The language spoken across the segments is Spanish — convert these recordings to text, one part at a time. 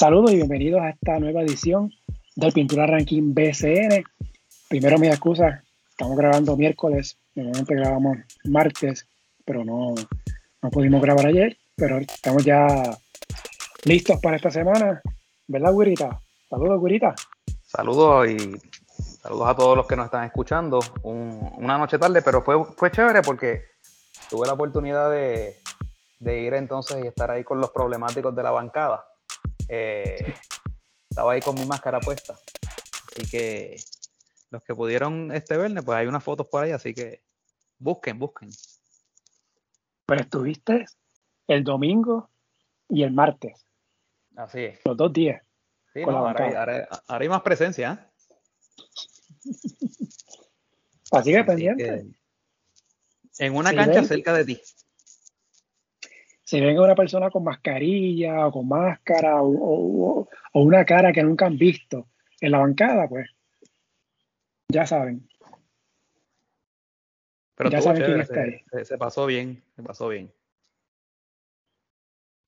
Saludos y bienvenidos a esta nueva edición del Pintura Ranking BCN. Primero, mis excusas, estamos grabando miércoles, normalmente grabamos martes, pero no, no pudimos grabar ayer, pero estamos ya listos para esta semana, ¿verdad, Guirita? Saludos, Guirita. Saludos y saludos a todos los que nos están escuchando. una noche tarde, pero fue, fue chévere porque tuve la oportunidad de, de ir entonces y estar ahí con los problemáticos de la bancada. Eh, estaba ahí con mi máscara puesta. Así que los que pudieron este verme, pues hay unas fotos por ahí, así que busquen, busquen. Pero estuviste el domingo y el martes. Así es. Los dos días. Sí, ahora, hay, más presencia. ¿eh? Así que pendiente. en una cancha cerca de ti si venga una persona con mascarilla o con máscara o, una cara que nunca han visto en la bancada, pues ya saben. Pero ya saben quién está ahí. Se, pasó bien, se pasó bien.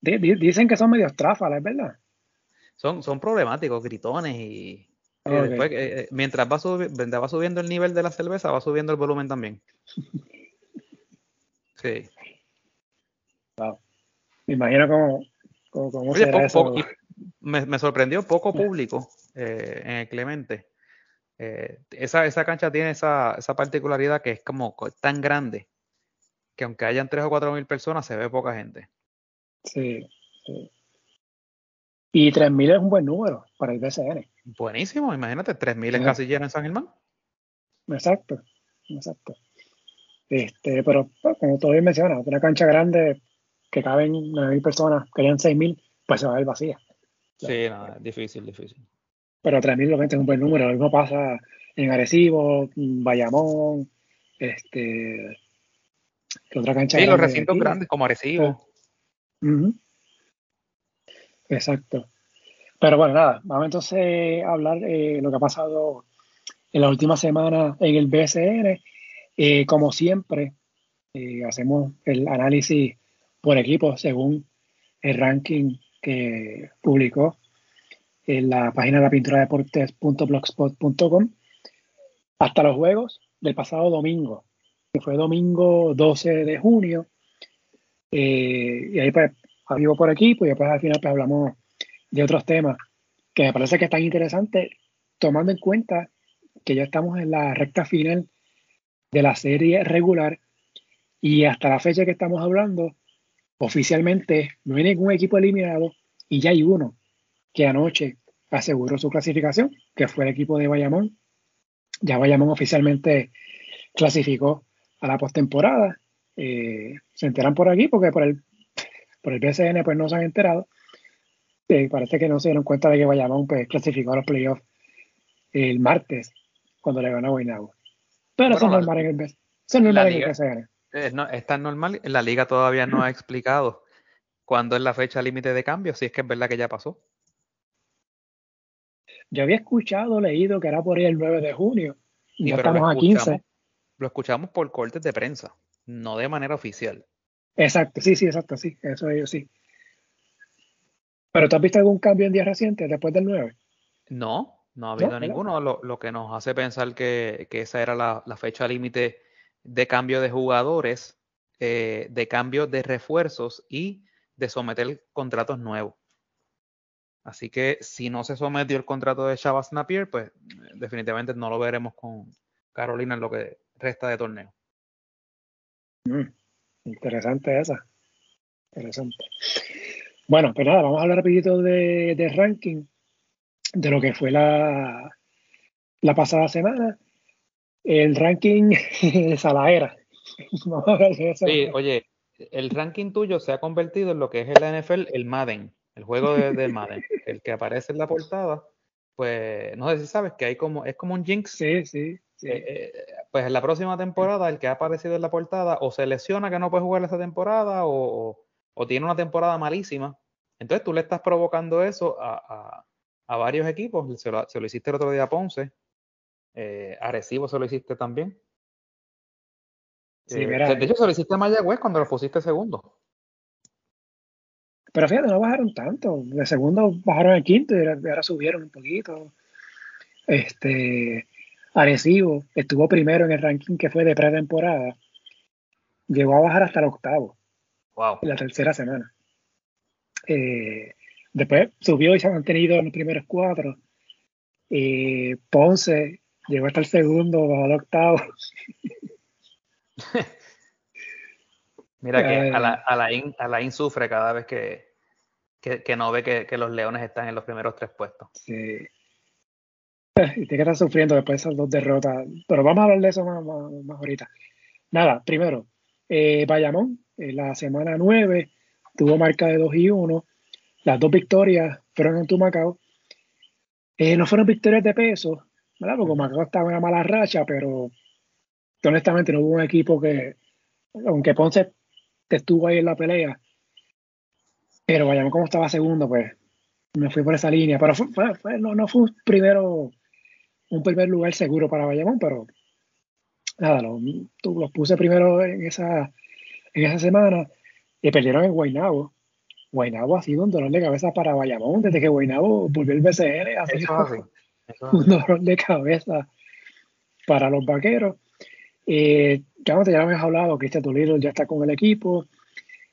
dicen que son medio tráfalas, ¿es verdad? Son, son problemáticos, gritones y, después, eh, eh, mientras va, va subiendo el nivel de la cerveza, va subiendo el volumen también. Sí. Me imagino cómo, será eso. me, sorprendió poco público eh, en el Clemente. Eh, esa, esa, cancha tiene esa, esa, particularidad que es como tan grande que aunque hayan 3 o 4 mil personas, se ve poca gente. Sí, sí. Y 3.000 es un buen número para el BCN. Buenísimo, imagínate, 3.000 es casi lleno en San Germán. Exacto, exacto. Este, pero pues, como bien mencionas, una cancha grande que caben 9.000 personas, querían 6.000, pues se va a ver vacía. Sí, no, es difícil, difícil. Pero 3.000 realmente es un buen número. Lo mismo pasa en Arecibo, Bayamón, este. ¿Qué otra cancha? Sí, los recintos grandes como Arecibo. Exacto. Pero bueno, nada, vamos entonces a hablar de lo que ha pasado en la última semana en el BSN. Eh, como siempre, eh, hacemos el análisis por equipo según el ranking que publicó en la página de la pintura de deportes.blogspot.com hasta los juegos del pasado domingo, que fue domingo 12 de junio. Eh, y ahí pues vivo por equipo y después al final pues hablamos de otros temas que me parece que están interesantes, tomando en cuenta que ya estamos en la recta final de la serie regular y hasta la fecha que estamos hablando Oficialmente no hay ningún equipo eliminado y ya hay uno que anoche aseguró su clasificación, que fue el equipo de Bayamón. Ya Bayamón oficialmente clasificó a la postemporada. Eh, se enteran por aquí porque por el, por el BCN pues no se han enterado. Eh, parece que no se dieron cuenta de que Bayamón pues, clasificó a los playoffs el martes cuando le ganó a Guaynabo. Pero eso es normal en el, BCN es, tan normal. La liga todavía no ha explicado cuándo es la fecha límite de cambio, si es que es verdad que ya pasó. Yo había escuchado, leído que era por ahí el 9 de junio. Y ya estamos a 15. Lo escuchamos por cortes de prensa, no de manera oficial. Exacto, sí, sí, exacto, sí. Eso es, sí. ¿Pero tú has visto algún cambio en días recientes después del 9? No, no ha habido ninguno, lo, que nos hace pensar que, esa era la, la fecha límite de cambio de jugadores, eh, de cambio de refuerzos y de someter contratos nuevos. Así que si no se sometió el contrato de Shabazz Napier, pues definitivamente no lo veremos con Carolina en lo que resta de torneo. Mm, interesante esa. Interesante. Bueno, pues nada, vamos a hablar rapidito de, de ranking de lo que fue la, la pasada semana el ranking de Salaera. sí, oye, el ranking tuyo se ha convertido en lo que es el NFL, el Madden, el juego de, Madden, el que aparece en la portada. Pues no sé si sabes que hay como, es como un jinx. Sí, sí. Eh, eh, pues en la próxima temporada, el que ha aparecido en la portada o se lesiona que no puede jugar esa temporada o, tiene una temporada malísima. Entonces tú le estás provocando eso a, varios equipos. Se lo, se lo, hiciste el otro día a Ponce. Eh, Arecibo se lo hiciste también. Eh, de hecho, se lo hiciste a Mayagüez cuando lo pusiste segundo. Pero fíjate, no bajaron tanto. De segundo bajaron al quinto y ahora subieron un poquito. Este, Arecibo estuvo primero en el ranking que fue de pretemporada. Llegó a bajar hasta el octavo. Wow. En la tercera semana. Eh, después subió y se ha mantenido en los primeros cuatro. Eh, Ponce llegó hasta el segundo, bajó al octavo. Mira que Alain, Alain sufre cada vez que, que, no ve que, los leones están en los primeros tres puestos. Sí. Y tiene que estar sufriendo después de esas dos derrotas. Pero vamos a hablar de eso más, más, ahorita. Nada, primero, eh, Bayamón, en la semana 9, tuvo marca de 2 y 1. Las dos victorias fueron en Tumacao. Eh, no fueron victorias de peso, Porque Macao estaba en una mala racha, pero honestamente no hubo un equipo que, aunque Ponce estuvo ahí en la pelea, pero Bayamón como estaba segundo, pues me fui por esa línea. Pero no, fue un primero, un primer lugar seguro para Bayamón, pero nada, los, los puse primero en esa, en esa semana y perdieron en Guaynabo. Guaynabo ha sido un dolor de cabeza para Bayamón desde que Guaynabo volvió el BCN. Ha sido un dolor de cabeza para los vaqueros. Eh, ya no te ya habías hablado, Cristian Toledo ya está con el equipo.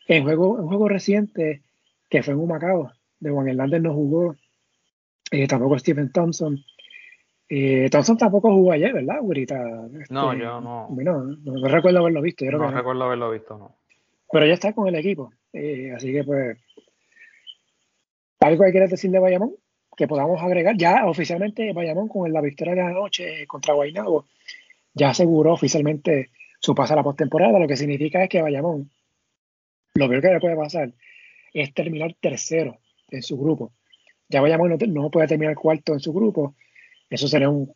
En juego, en juego reciente, que fue en Humacao, de Juan Hernández no jugó, eh, tampoco Stephen Thompson. Eh, Thompson tampoco jugó ayer, ¿verdad, Gurita? no, este, yo no. no. no. recuerdo haberlo visto. Yo no, recuerdo haberlo visto, no. Pero ya está con el equipo. Así que, pues, algo hay que decir de Bayamón que podamos agregar. Ya oficialmente Bayamón con la victoria de la noche contra Guaynabo ya aseguró oficialmente su paso a la postemporada, lo que significa es que Bayamón, lo peor que le puede pasar es terminar tercero en su grupo. Ya Bayamón no, puede terminar cuarto en su grupo. Eso sería un,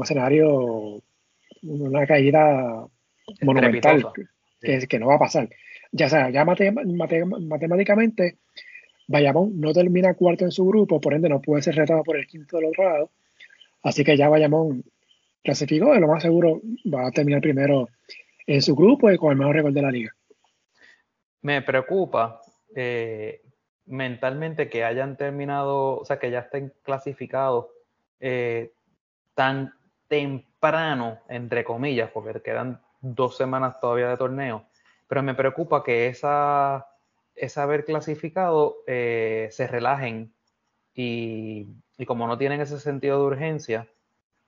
escenario, una caída monumental que, que, no va a pasar. Ya sea, ya matemáticamente Bayamón no termina cuarto en su grupo, por ende no puede ser retado por el quinto del otro lado. Así que ya Bayamón clasificó y lo más seguro va a terminar primero en su grupo y con el mejor récord de la liga. Me preocupa eh, mentalmente que hayan terminado, o sea, que ya estén clasificados eh, tan temprano, entre comillas, porque quedan dos semanas todavía de torneo, pero me preocupa que esa, esa haber clasificado eh, se relajen y, y, como no tienen ese sentido de urgencia,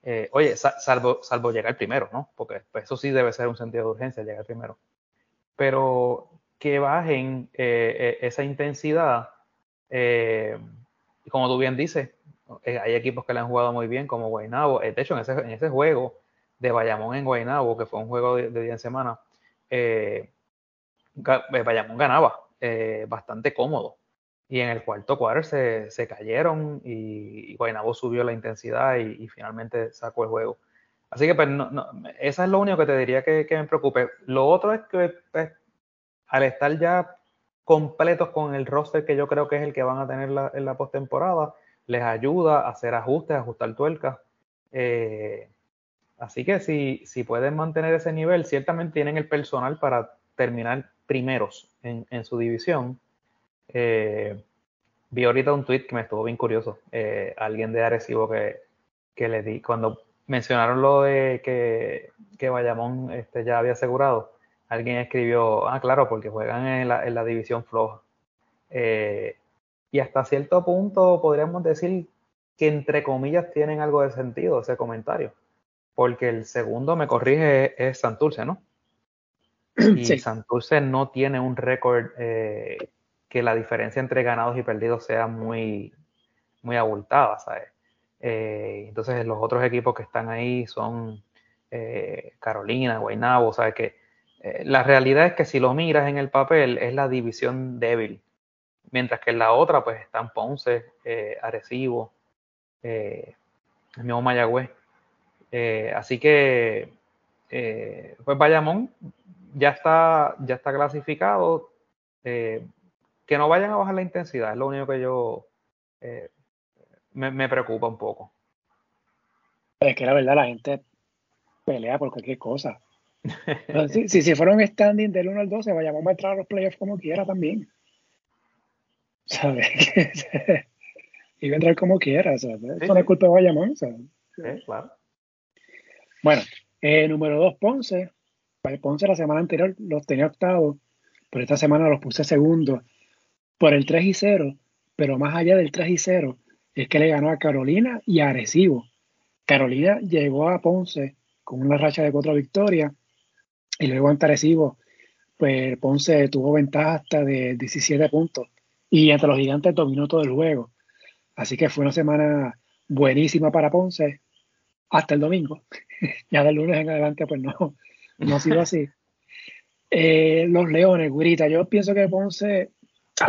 eh, oye, salvo, salvo llegar primero, ¿no? Porque pues, eso sí debe ser un sentido de urgencia, llegar primero. Pero que bajen eh, e, esa intensidad, eh, como tú bien dices, hay equipos que le han jugado muy bien, como Guaynabo. De hecho, en ese, en juego de Bayamón en Guaynabo, que fue un juego de, 10 semanas, Bayamón ganaba bastante cómodo y en el cuarto cuadro se, se cayeron y, Guaynabo subió la intensidad y, finalmente sacó el juego. Así que pues, no, no, es lo único que te diría que, me preocupe. Lo otro es que pues, al estar ya completos con el roster que yo creo que es el que van a tener en la postemporada, les ayuda a hacer ajustes, ajustar tuercas. Eh, así que si, si pueden mantener ese nivel, ciertamente tienen el personal para terminar primeros en, en su división. Eh, vi ahorita un tweet que me estuvo bien curioso. Eh, alguien de Arecibo que, que, le di, cuando mencionaron lo de que, que Bayamón este, ya había asegurado, alguien escribió, ah, claro, porque juegan en la, en la división floja. Eh, y hasta cierto punto podríamos decir que entre comillas tienen algo de sentido ese comentario. Porque el segundo, me corrige, es Santurce, ¿no? Y Santurce no tiene un récord eh, que la diferencia entre ganados y perdidos sea muy, muy abultada, ¿sabes? Eh, entonces los otros equipos que están ahí son eh, Carolina, Guaynabo, ¿sabes? Que la realidad es que si lo miras en el papel es la división débil, mientras que en la otra pues están Ponce, Arecibo, el mismo Mayagüez. así que pues Bayamón ya está, ya está clasificado que no vayan a bajar la intensidad, es lo único que yo eh, me, preocupa un poco. Es que la verdad la gente pelea por cualquier cosa. si, si, fuera un standing del 1 al 12, vayamos a entrar a los playoffs como quiera también. ¿sabes? y va a entrar como quiera, ¿sabes? Eso no es culpa de Bayamón, ¿sabes? claro. Bueno, eh, número dos, Ponce. Ponce la semana anterior los tenía octavos, pero esta semana los puse segundo por el 3 y 0, pero más allá del 3 y 0 es que le ganó a Carolina y a Arecibo. Carolina llegó a Ponce con una racha de cuatro victorias y luego ante Arecibo, pues Ponce tuvo ventaja hasta de 17 puntos y entre los gigantes dominó todo el juego. Así que fue una semana buenísima para Ponce hasta el domingo. ya del lunes en adelante, pues no, no ha sido así. Eh, los Leones, Gurita, yo pienso que Ponce,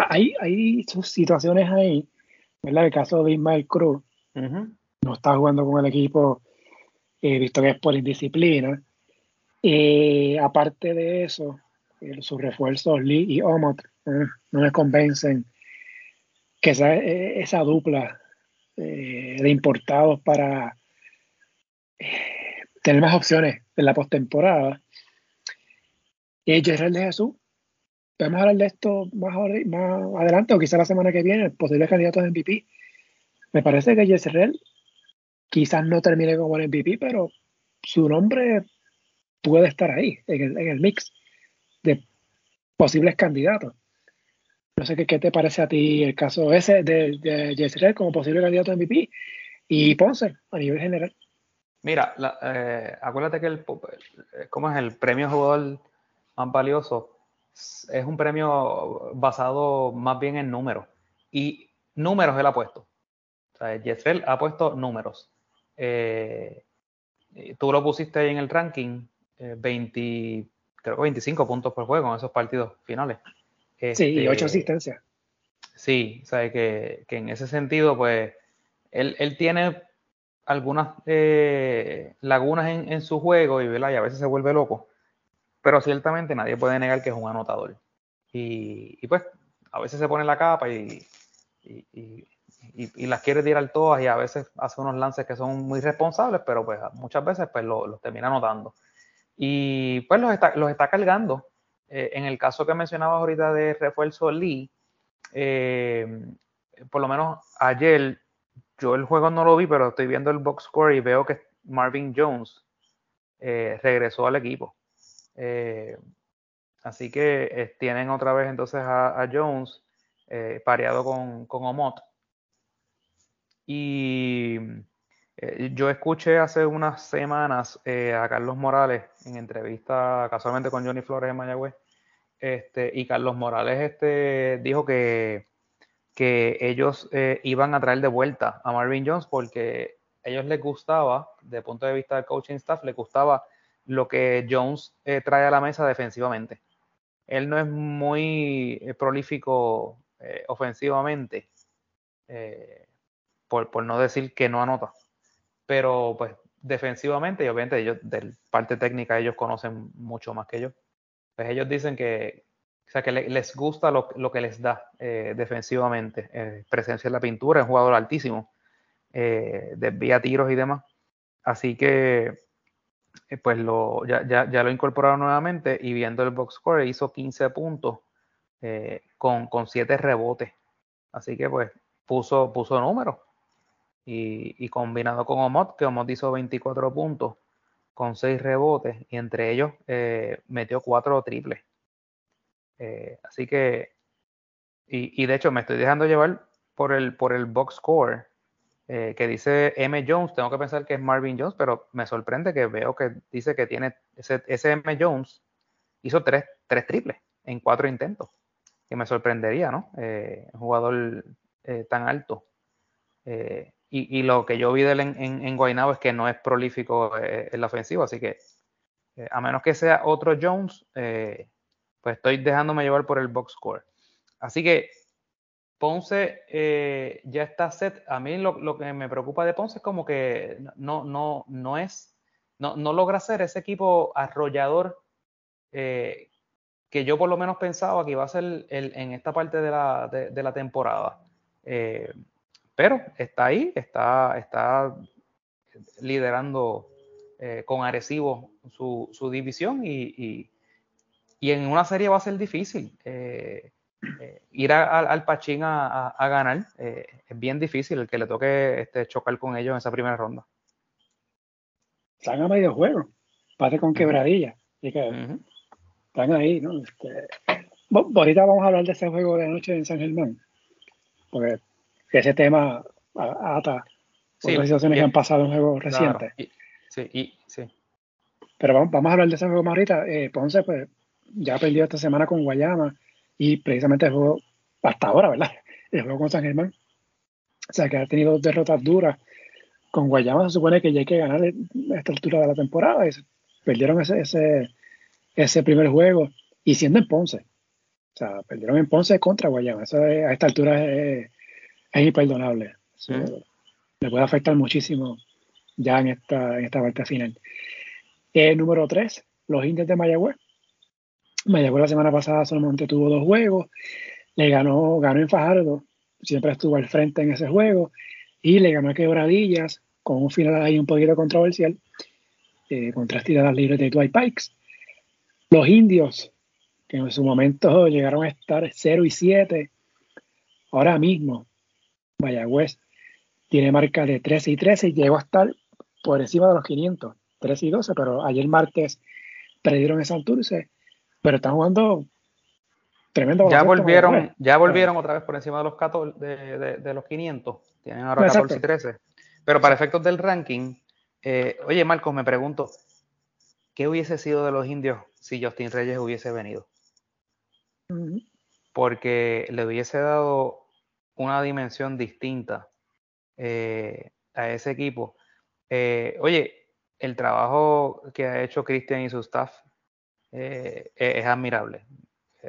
hay, hay sus situaciones ahí, ¿verdad? El caso de Ismael Cruz, no está jugando con el equipo, eh, visto que es por indisciplina. Eh, aparte de eso, sus refuerzos Lee y Omot no me convencen que esa, esa dupla de importados para tener más opciones en la postemporada. Y Gerald de Jesús, podemos hablar de esto más, adelante o quizá la semana que viene, posibles candidatos de MVP. Me parece que Jezreel quizás no termine como el MVP, pero su nombre puede estar ahí, en el, mix de posibles candidatos. No sé qué, qué, te parece a ti el caso ese de, de como posible candidato a MVP y Ponce a nivel general. Mira, eh, acuérdate que el, ¿cómo es el premio jugador más valioso? Es un premio basado más bien en números. Y números él ha puesto. O sea, ha puesto números. Eh, tú lo pusiste ahí en el ranking, 20, eh, creo que 25 puntos por juego en esos partidos finales. sí, y 8 este, asistencias. Sí, o sea, que, que en ese sentido, pues, él, él tiene algunas eh, lagunas en, su juego y, a veces se vuelve loco. Pero ciertamente nadie puede negar que es un anotador. Y, pues a veces se pone la capa y, y, las quiere tirar todas y a veces hace unos lances que son muy responsables, pero pues muchas veces pues los termina anotando. Y pues los está, los está cargando. Eh, en el caso que mencionaba ahorita de refuerzo Lee, eh, por lo menos ayer yo el juego no lo vi, pero estoy viendo el box score y veo que Marvin Jones eh, regresó al equipo. Eh, así que eh, tienen otra vez entonces a, Jones pareado con, con Omot. Y yo escuché hace unas semanas a Carlos Morales en entrevista casualmente con Johnny Flores en Mayagüez. Este, y Carlos Morales este, dijo que que ellos eh, iban a traer de vuelta a Marvin Jones porque a ellos les gustaba, desde el punto de vista del coaching staff, les gustaba lo que Jones eh, trae a la mesa defensivamente. Él no es muy eh, prolífico ofensivamente, por, por, no decir que no anota, pero pues defensivamente y obviamente ellos, de parte técnica ellos conocen mucho más que yo. Pues ellos dicen que, o sea, que les gusta lo, que les da eh, defensivamente. Eh, presencia en la pintura, es un jugador altísimo, eh, desvía tiros y demás. Así que, pues lo, ya, ya, lo incorporaron nuevamente y viendo el box score hizo 15 puntos con, con 7 rebotes. Así que, pues, puso, puso números. Y, y combinado con Omot, que Omot hizo 24 puntos con 6 rebotes y entre ellos metió 4 triples. Eh, así que, y, de hecho me estoy dejando llevar por el, por el box score eh, que dice M. Jones. Tengo que pensar que es Marvin Jones, pero me sorprende que veo que dice que tiene ese, ese M. Jones hizo tres, tres triples en cuatro intentos. Que me sorprendería, ¿no? Eh, un jugador tan alto. Y, y, lo que yo vi de él en, en, en Guaynabo es que no es prolífico en la ofensiva, así que a menos que sea otro Jones, pues estoy dejándome llevar por el box score. Así que Ponce eh, ya está set. A mí lo, que me preocupa de Ponce es como que no, no, no es, no, no logra ser ese equipo arrollador eh, que yo por lo menos pensaba que iba a ser en esta parte de la, de, la temporada. Eh, pero está ahí, está, está liderando con Arecibo su, su división y, y en una serie va a ser difícil. Eh, ir al Pachín a, ganar es bien difícil el que le toque este, chocar con ellos en esa primera ronda. Están a medio juego, pase con quebradilla. Están ahí, ¿no? Este, ahorita vamos a hablar de ese juego de anoche en San Germán, porque ese tema ata otras situaciones que han pasado en juegos recientes. sí, sí. Pero vamos, vamos, a hablar de ese juego más ahorita. Eh, Ponce, pues, ya perdió esta semana con Guayama y precisamente el juego, hasta ahora, ¿verdad? El juego con San Germán. O sea, que ha tenido dos derrotas duras. Con Guayama se supone que ya hay que ganar a esta altura de la temporada. Y perdieron ese, ese, ese primer juego y siendo en Ponce. O sea, perdieron en Ponce contra Guayama. Eso a esta altura es, es imperdonable. Le puede afectar muchísimo ya en esta, en esta parte final. El número 3, los indios de Mayagüez. Mayagüez la semana pasada solamente tuvo dos juegos. Le ganó, ganó en Fajardo. Siempre estuvo al frente en ese juego. Y le ganó a Quebradillas con un final ahí un poquito controversial. Eh, con tres tiradas libres de Dwight Pikes. Los indios, que en su momento llegaron a estar 0 y 7, ahora mismo Mayagüez tiene marca de 13 y 13 y llegó a estar por encima de los 500, 13 y 12, pero ayer martes perdieron esa Santurce, pero están jugando tremendo. Ya volvieron, ya volvieron otra vez por encima de los, 14, de, los 500, tienen ahora 14 y 13. Pero para efectos del ranking, eh, oye Marcos, me pregunto, ¿qué hubiese sido de los indios si Justin Reyes hubiese venido? Porque le hubiese dado una dimensión distinta eh, a ese equipo. Eh, oye, el trabajo que ha hecho Cristian y su staff eh, es, admirable.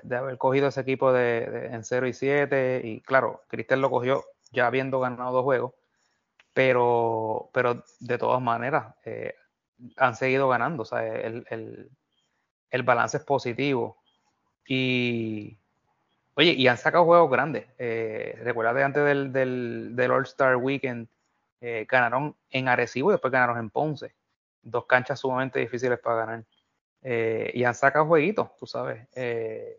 De haber cogido ese equipo de, en 0 y 7, y claro, Cristian lo cogió ya habiendo ganado dos juegos, pero, pero de todas maneras han seguido ganando. O sea, el, el, el balance es positivo. Y, Oye, y han sacado juegos grandes. Eh, recuerda antes del, del, All-Star Weekend, eh, ganaron en Arecibo y después ganaron en Ponce. Dos canchas sumamente difíciles para ganar. Eh, y han sacado jueguitos, tú sabes. Eh,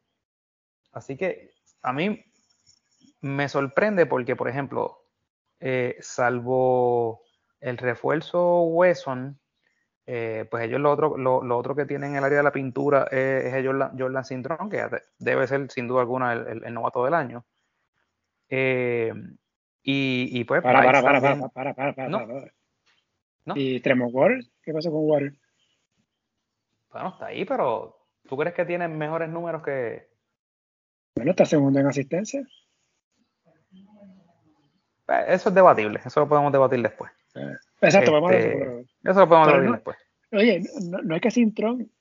así que a mí me sorprende porque, por ejemplo, salvo el refuerzo Wesson, eh, pues ellos lo otro, lo, otro que tienen en el área de la pintura es, es Jordan, Jordan Cintrón, que debe ser sin duda alguna el, novato del año. Eh, y, pues... Para, para, para, para, para, para, para, ¿No? ¿Y Tremor Water? ¿Qué pasa con Water? Bueno, está ahí, pero ¿tú crees que tiene mejores números que... Bueno, está segundo en asistencia. Eh, eso es debatible, eso lo podemos debatir después. Exacto, vamos a ver. Este, eso lo podemos ver después. Oye, no, no, es que Sintron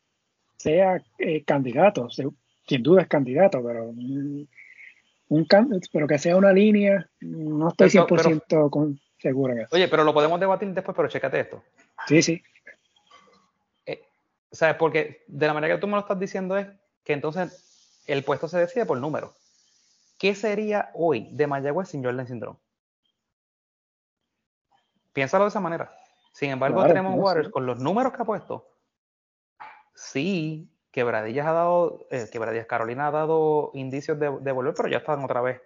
sea eh, candidato, sin duda es candidato, pero un, pero que sea una línea, no estoy 100% con, seguro en eso. Oye, pero lo podemos debatir después, pero chécate esto. Sí, sí. ¿Sabes? Porque de la manera que tú me lo estás diciendo es que entonces el puesto se decide por número. ¿Qué sería hoy de Mayagüez sin Jordan Sindrón? Piénsalo de esa manera. Sin embargo, tenemos Waters con los números que ha puesto. Sí, Quebradillas ha dado, eh, Quebradillas Carolina ha dado indicios de, volver, pero ya están otra vez,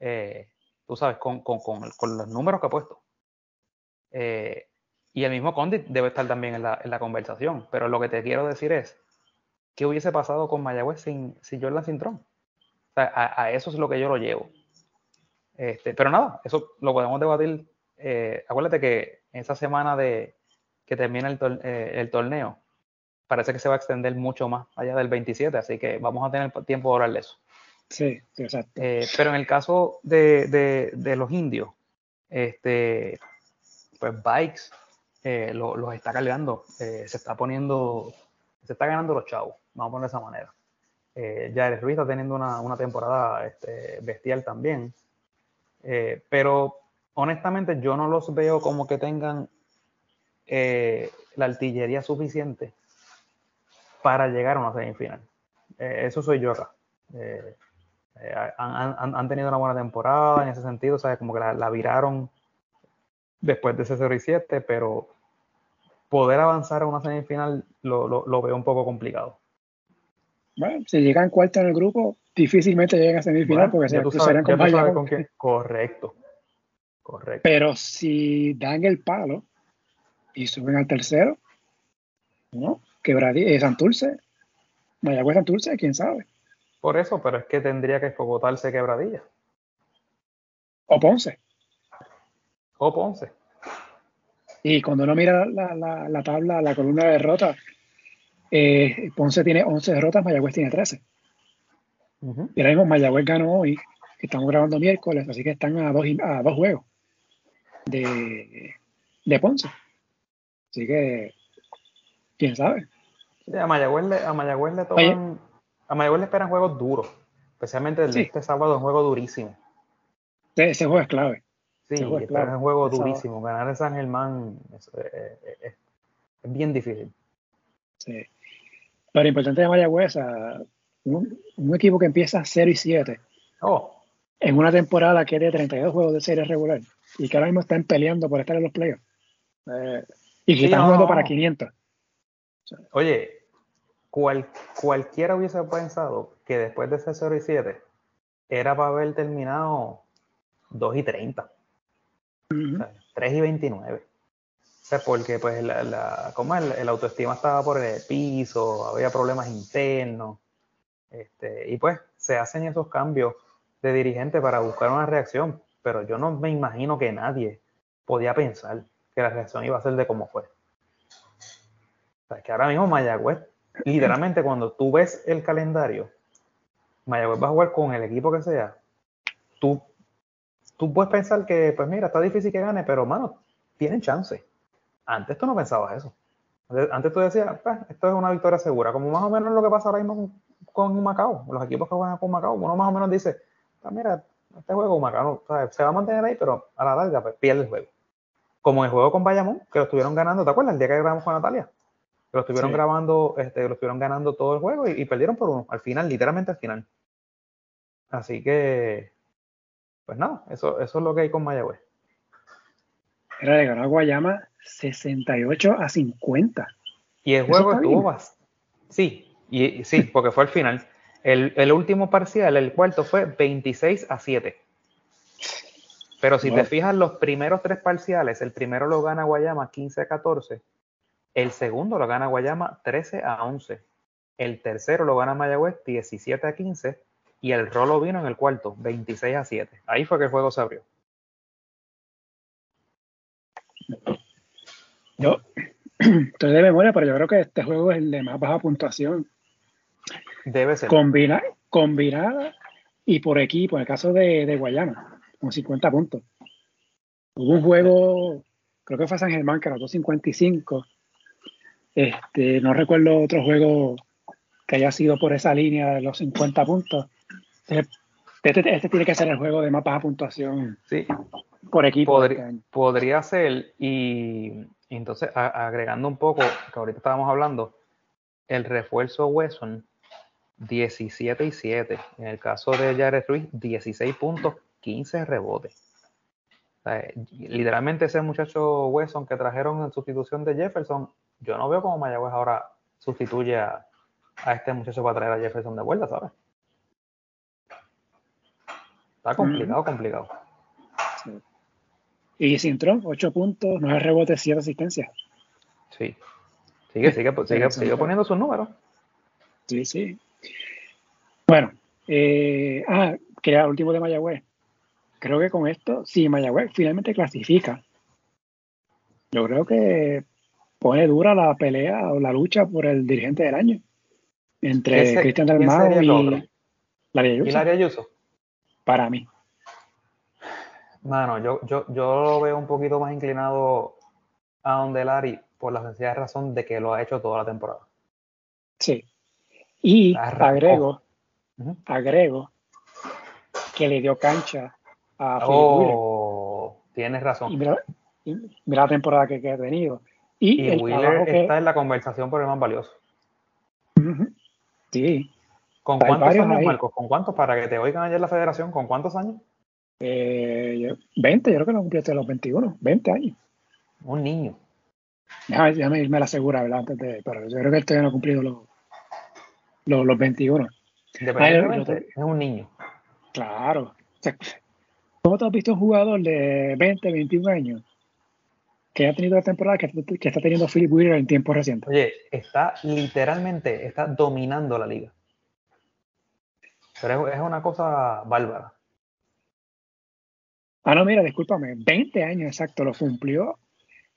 eh, tú sabes, con, los números que ha puesto. Eh, y el mismo Condit debe estar también en la, conversación. Pero lo que te quiero decir es, ¿qué hubiese pasado con Mayagüez sin, sin Jordan Cintrón? O sea, a, a, eso es lo que yo lo llevo. Este, pero nada, eso lo podemos debatir eh, acuérdate que esa semana de que termina eh, el, torneo, parece que se va a extender mucho más allá del 27, así que vamos a tener tiempo de hablar de eso. Sí, exacto. Eh, pero en el caso de, los indios, este, pues Bikes los está cargando, se está poniendo, se está ganando los chavos, vamos a poner de esa manera. Eh, Jair Ruiz está teniendo una, temporada este, bestial también. pero honestamente yo no los veo como que tengan eh, la artillería suficiente para llegar a una semifinal. Eh, eso soy yo acá. Eh, han, tenido una buena temporada en ese sentido, ¿sabes? Como que la, viraron después de ese 0 y 7, pero poder avanzar a una semifinal lo, veo un poco complicado. Bueno, si llegan cuarto en el grupo, difícilmente lleguen a semifinal porque se cruzarían con Bayamón. Correcto. Correcto. Pero si dan el palo y suben al tercero, ¿no? Quebradilla, eh, Santurce, Mayagüez Santurce, quién sabe. Por eso, pero es que tendría que escogotarse Quebradilla. O Ponce. O Ponce. Y cuando uno mira la, tabla, la columna de derrotas, eh, Ponce tiene 11 derrotas, Mayagüez tiene 13. Y ahora mismo Mayagüez ganó hoy, estamos grabando miércoles, así que están a dos, a dos juegos de, de Ponce. Así que, quién sabe. a Mayagüez le, a Mayagüez le toman, a Mayagüez le esperan juegos duros, especialmente el de este sábado, un juego durísimo. Ese juego es clave. Sí, es un juego durísimo. Ganar en San Germán es, bien difícil. Sí. Pero importante de Mayagüez, un, un, equipo que empieza 0 y 7. Oh. En una temporada que tiene 32 juegos de serie regular y que ahora mismo están peleando por estar en los playoffs. Eh, y que están jugando para 500. Oye, cual, cualquiera hubiese pensado que después de ese 0 y 7 era para haber terminado 2 y 30. 3 y 29. O sea, porque pues la, la como el, autoestima estaba por el piso, había problemas internos. Este, y pues se hacen esos cambios de dirigente para buscar una reacción. Pero yo no me imagino que nadie podía pensar que la reacción iba a ser de cómo fue. O sea, que ahora mismo Mayagüez, literalmente cuando tú ves el calendario, Mayagüez va a jugar con el equipo que sea, tú tú puedes pensar que, pues mira, está difícil que gane, pero mano, tienen chance. Antes tú no pensabas eso. Antes tú decías, pues, esto es una victoria segura, como más o menos lo que pasa ahora mismo con, Macao, los equipos que juegan con Macao, uno más o menos dice, pues mira, este juego Macao se va a mantener ahí, pero a la larga pues, pierde el juego. Como el juego con Bayamón, que lo estuvieron ganando, ¿te acuerdas? El día que grabamos con Natalia. Que lo estuvieron grabando, este, lo estuvieron ganando todo el juego y, y, perdieron por uno, al final, literalmente al final. Así que, pues nada, eso, eso es lo que hay con Mayagüez. Era de ganó Guayama 68 a 50. Y el juego estuvo Sí, y, sí, porque fue al final. El, último parcial, el cuarto, fue 26 a 7. Pero si te fijas, los primeros tres parciales, el primero lo gana Guayama 15 a 14, el segundo lo gana Guayama 13 a 11, el tercero lo gana Mayagüez 17 a 15 y el rolo vino en el cuarto, 26 a 7. Ahí fue que el juego se abrió. Yo estoy de memoria, pero yo creo que este juego es el de más baja puntuación. Debe ser. Combina, combinada y por equipo, en el caso de, de Guayana, con 50 puntos. Hubo un juego, creo que fue San Germán, que era 255. Este, no recuerdo otro juego que haya sido por esa línea de los 50 puntos. Este, este, tiene que ser el juego de mapas a puntuación sí. por equipo. Este podría ser, y, entonces agregando un poco, que ahorita estábamos hablando, el refuerzo Wesson, 17 y 7. En el caso de Jared Ruiz, 16 puntos, 15 rebotes. literalmente ese muchacho Wesson que trajeron en sustitución de Jefferson, yo no veo cómo Mayagüez ahora sustituye a, a este muchacho para traer a Jefferson de vuelta, ¿sabes? Está complicado, complicado. Y Sintrón, 8 puntos, 9 rebotes, 7 asistencias. Sí. Sigue, sigue, sigue, sigue poniendo sus números. Sí, sí. Bueno, eh, ah, que era el último de Mayagüez. Creo que con esto, si Mayagüez finalmente clasifica, yo creo que pone dura la pelea o la lucha por el dirigente del año entre Cristian Dalmau y Laria Ayuso para mí. Mano, yo, yo, yo lo veo un poquito más inclinado a donde Larry por la sencilla razón de que lo ha hecho toda la temporada. Sí. Y agrego, agrego que le dio cancha a oh, Tienes razón. Y mira, la temporada que, ha tenido. Y, Wheeler está en la conversación por el más valioso. Sí. ¿Con cuántos años, Marcos? ¿Con cuántos? Para que te oigan ayer la federación, ¿con cuántos años? Eh, 20, yo creo que no cumplió hasta los 21, 20 años. Un niño. Déjame, irme a la segura, ¿verdad? Antes de, pero yo creo que él todavía no ha cumplido los, los, 21. Independientemente, es un niño. Claro. ¿Cómo te has visto un jugador de 20, 21 años que ha tenido la temporada que, está teniendo Philip Wheeler en tiempo reciente? Oye, está literalmente, está dominando la liga. Pero es, una cosa bárbara. Ah, no, mira, discúlpame, 20 años exacto, lo cumplió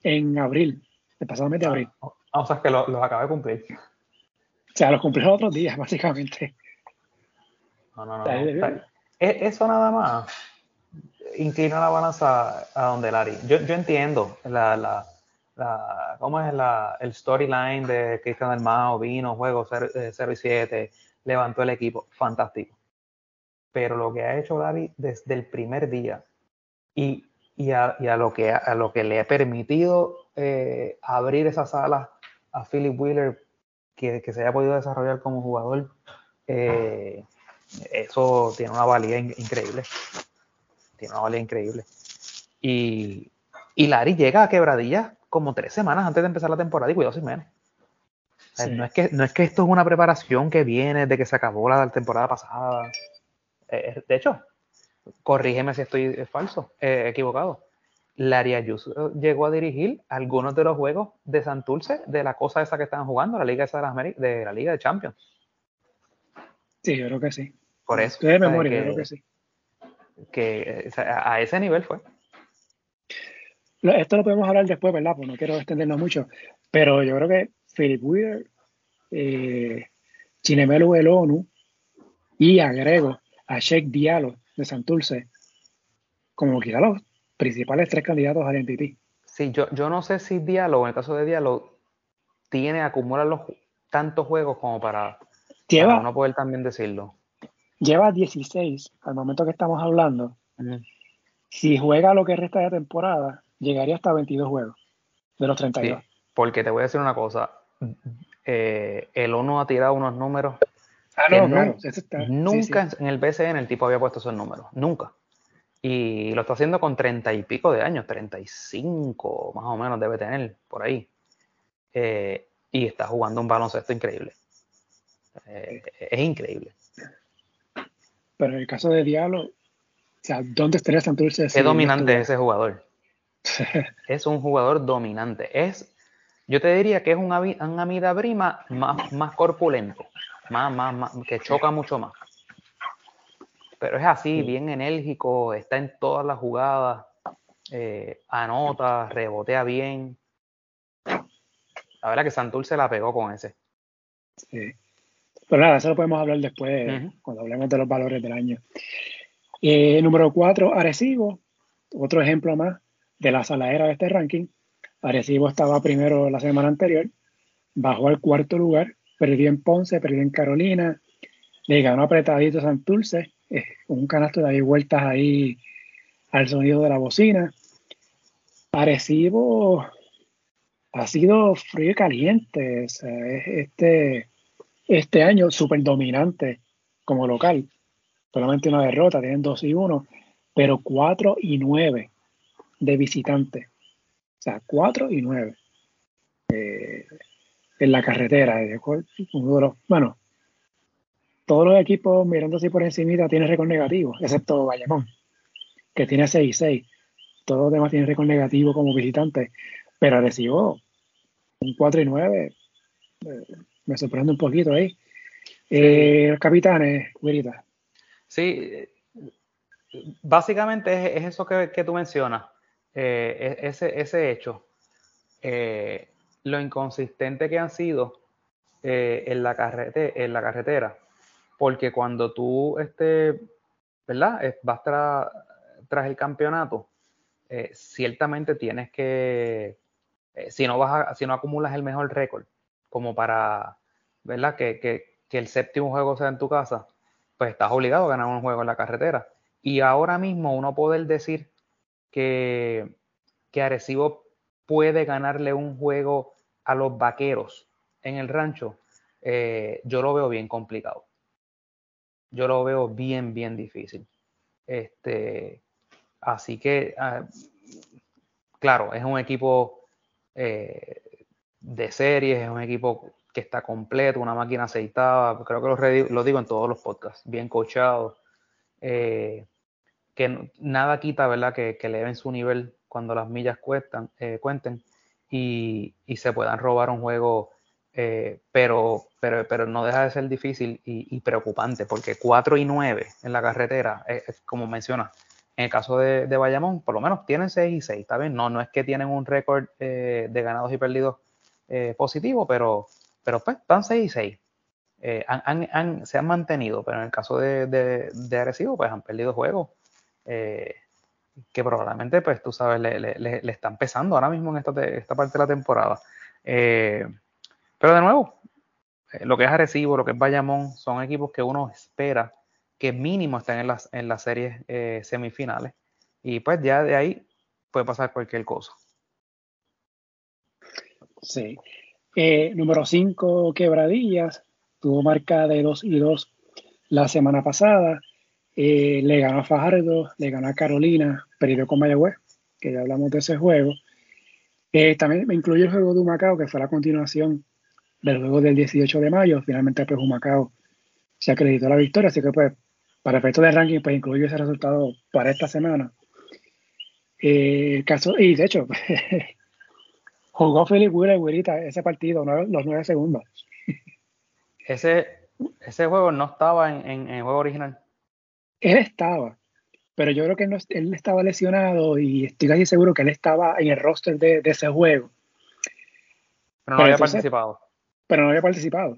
en abril, el pasado mes de abril. Ah, o sea, es que los lo acaba de cumplir. O sea, los cumplió otros días, básicamente. No, no, no. E, eso nada más inclina la balanza a donde Larry. Yo, yo entiendo la, la, la, cómo es la, el storyline de Cristian del Mao, vino, juego 0, eh, y 7, levantó el equipo, fantástico. Pero lo que ha hecho Larry desde el primer día y, y, a, y a, lo, que, a lo que le ha permitido eh, abrir esas alas a Philip Wheeler, que, que, se haya podido desarrollar como jugador, eh, eso tiene una valía increíble tiene una valía increíble. Y, y Larry llega a quebradilla como tres semanas antes de empezar la temporada y cuidado sin menos. No, es que, no es que esto es una preparación que viene de que se acabó la temporada pasada. Eh, de hecho, corrígeme si estoy falso, eh, equivocado. Larry Ayuso llegó a dirigir algunos de los juegos de Santurce de la cosa esa que estaban jugando, la Liga esa de, las de la Liga de Champions. Sí, yo creo que sí. Por eso. de memoria, creo que sí que a ese nivel fue. Esto lo podemos hablar después, ¿verdad? Pues no quiero extendernos mucho, pero yo creo que Philip Weir, eh, Chinemelu el ONU y agrego a Sheikh Diallo de Santurce como quizá los principales tres candidatos al MVP. Sí, yo, yo no sé si Diallo, en el caso de Diallo, tiene, acumular los tantos juegos como para, para no poder también decirlo lleva 16 al momento que estamos hablando. Si juega lo que resta de temporada, llegaría hasta 22 juegos de los 32. porque te voy a decir una cosa. Eh, el ONU ha tirado unos números. Ah, no, nunca en el BCN el tipo había puesto esos números. Nunca. Y lo está haciendo con 30 y pico de años, 35 más o menos debe tener por ahí. Eh, y está jugando un baloncesto increíble. Eh, es increíble. Pero en el caso de Diablo, o sea, ¿dónde estaría Santurce? Es dominante ese jugador. es un jugador dominante. Es, yo te diría que es un, un Amida Brima más, más corpulento, más, más, que choca mucho más. Pero es así, bien enérgico, está en todas las jugadas, eh, anota, rebotea bien. La verdad que Santurce la pegó con ese. Sí. Pero nada, eso lo podemos hablar después, cuando hablemos de los valores del año. Eh, número 4, Arecibo, otro ejemplo más de la saladera de este ranking. Arecibo estaba primero la semana anterior, bajó al cuarto lugar, perdió en Ponce, perdió en Carolina, le ganó apretadito a Santurce, eh, un canasto de ahí vueltas ahí al sonido de la bocina. Arecibo ha sido frío y caliente, este este año súper dominante como local. Solamente una derrota, tienen 2 y 1, pero 4 y 9 de visitantes. O sea, 4 y 9 eh, en la carretera. bueno, todos los equipos mirando así por encima tienen récord negativo, excepto Bayamón, que tiene 6 y 6. Todos los demás tienen récord negativo como visitantes, pero recibió un 4 y 9 me sorprende un poquito ahí. Eh, capitanes, Guirita. Sí, básicamente es, eso que, tú mencionas, eh, e, ese, ese, hecho, eh, lo inconsistente que han sido eh, en, la carrete, en la carretera, porque cuando tú este, ¿verdad? vas tras el campeonato, ciertamente tienes que, si, no vas a, si no acumulas el mejor récord, como para, ¿verdad? Que, el séptimo juego sea en tu casa, pues estás obligado a ganar un juego en la carretera. Y ahora mismo uno poder decir que, que Arecibo puede ganarle un juego a los vaqueros en el rancho, eh, yo lo veo bien complicado. Yo lo veo bien, bien difícil. Este, así que, ah, claro, es un equipo eh, de series, es un equipo que está completo, una máquina aceitada, creo que lo, digo en todos los podcasts, bien coachado, eh, que nada quita, ¿verdad? Que, que eleven su nivel cuando las millas cuestan, eh, cuenten y, se puedan robar un juego, eh, pero, pero, pero no deja de ser difícil y, preocupante, porque 4 y 9 en la carretera, como menciona, en el caso de, de, Bayamón, por lo menos tienen 6 y 6, ¿está bien? No, no es que tienen un récord de ganados y perdidos positivo, pero pero pues están 6 y 6. Eh, se han mantenido, pero en el caso de, de, Arecibo, pues han perdido juegos eh, que probablemente, pues tú sabes, le, están pesando ahora mismo en esta, esta parte de la temporada. Eh, pero de nuevo, lo que es Arecibo, lo que es Bayamón, son equipos que uno espera que mínimo estén en las, en las series semifinales. Y pues ya de ahí puede pasar cualquier cosa. Sí. Eh, número 5, Quebradillas, tuvo marca de 2 y 2 la semana pasada. Eh, le ganó a Fajardo, le ganó a Carolina, perdió con Mayagüez, que ya hablamos de ese juego. Eh, también me incluye el juego de Humacao, que fue la continuación del juego del 18 de mayo. Finalmente, pues Humacao se acreditó la victoria, así que pues para efectos de ranking, pues incluyo ese resultado para esta semana. el caso, y de hecho, jugó Philip Wheeler, ese partido, los nueve segundos. Ese, ese juego no estaba en, el juego original. Él estaba, pero yo creo que él estaba lesionado y estoy casi seguro que él estaba en el roster de, ese juego. Pero no había participado. Pero no había participado.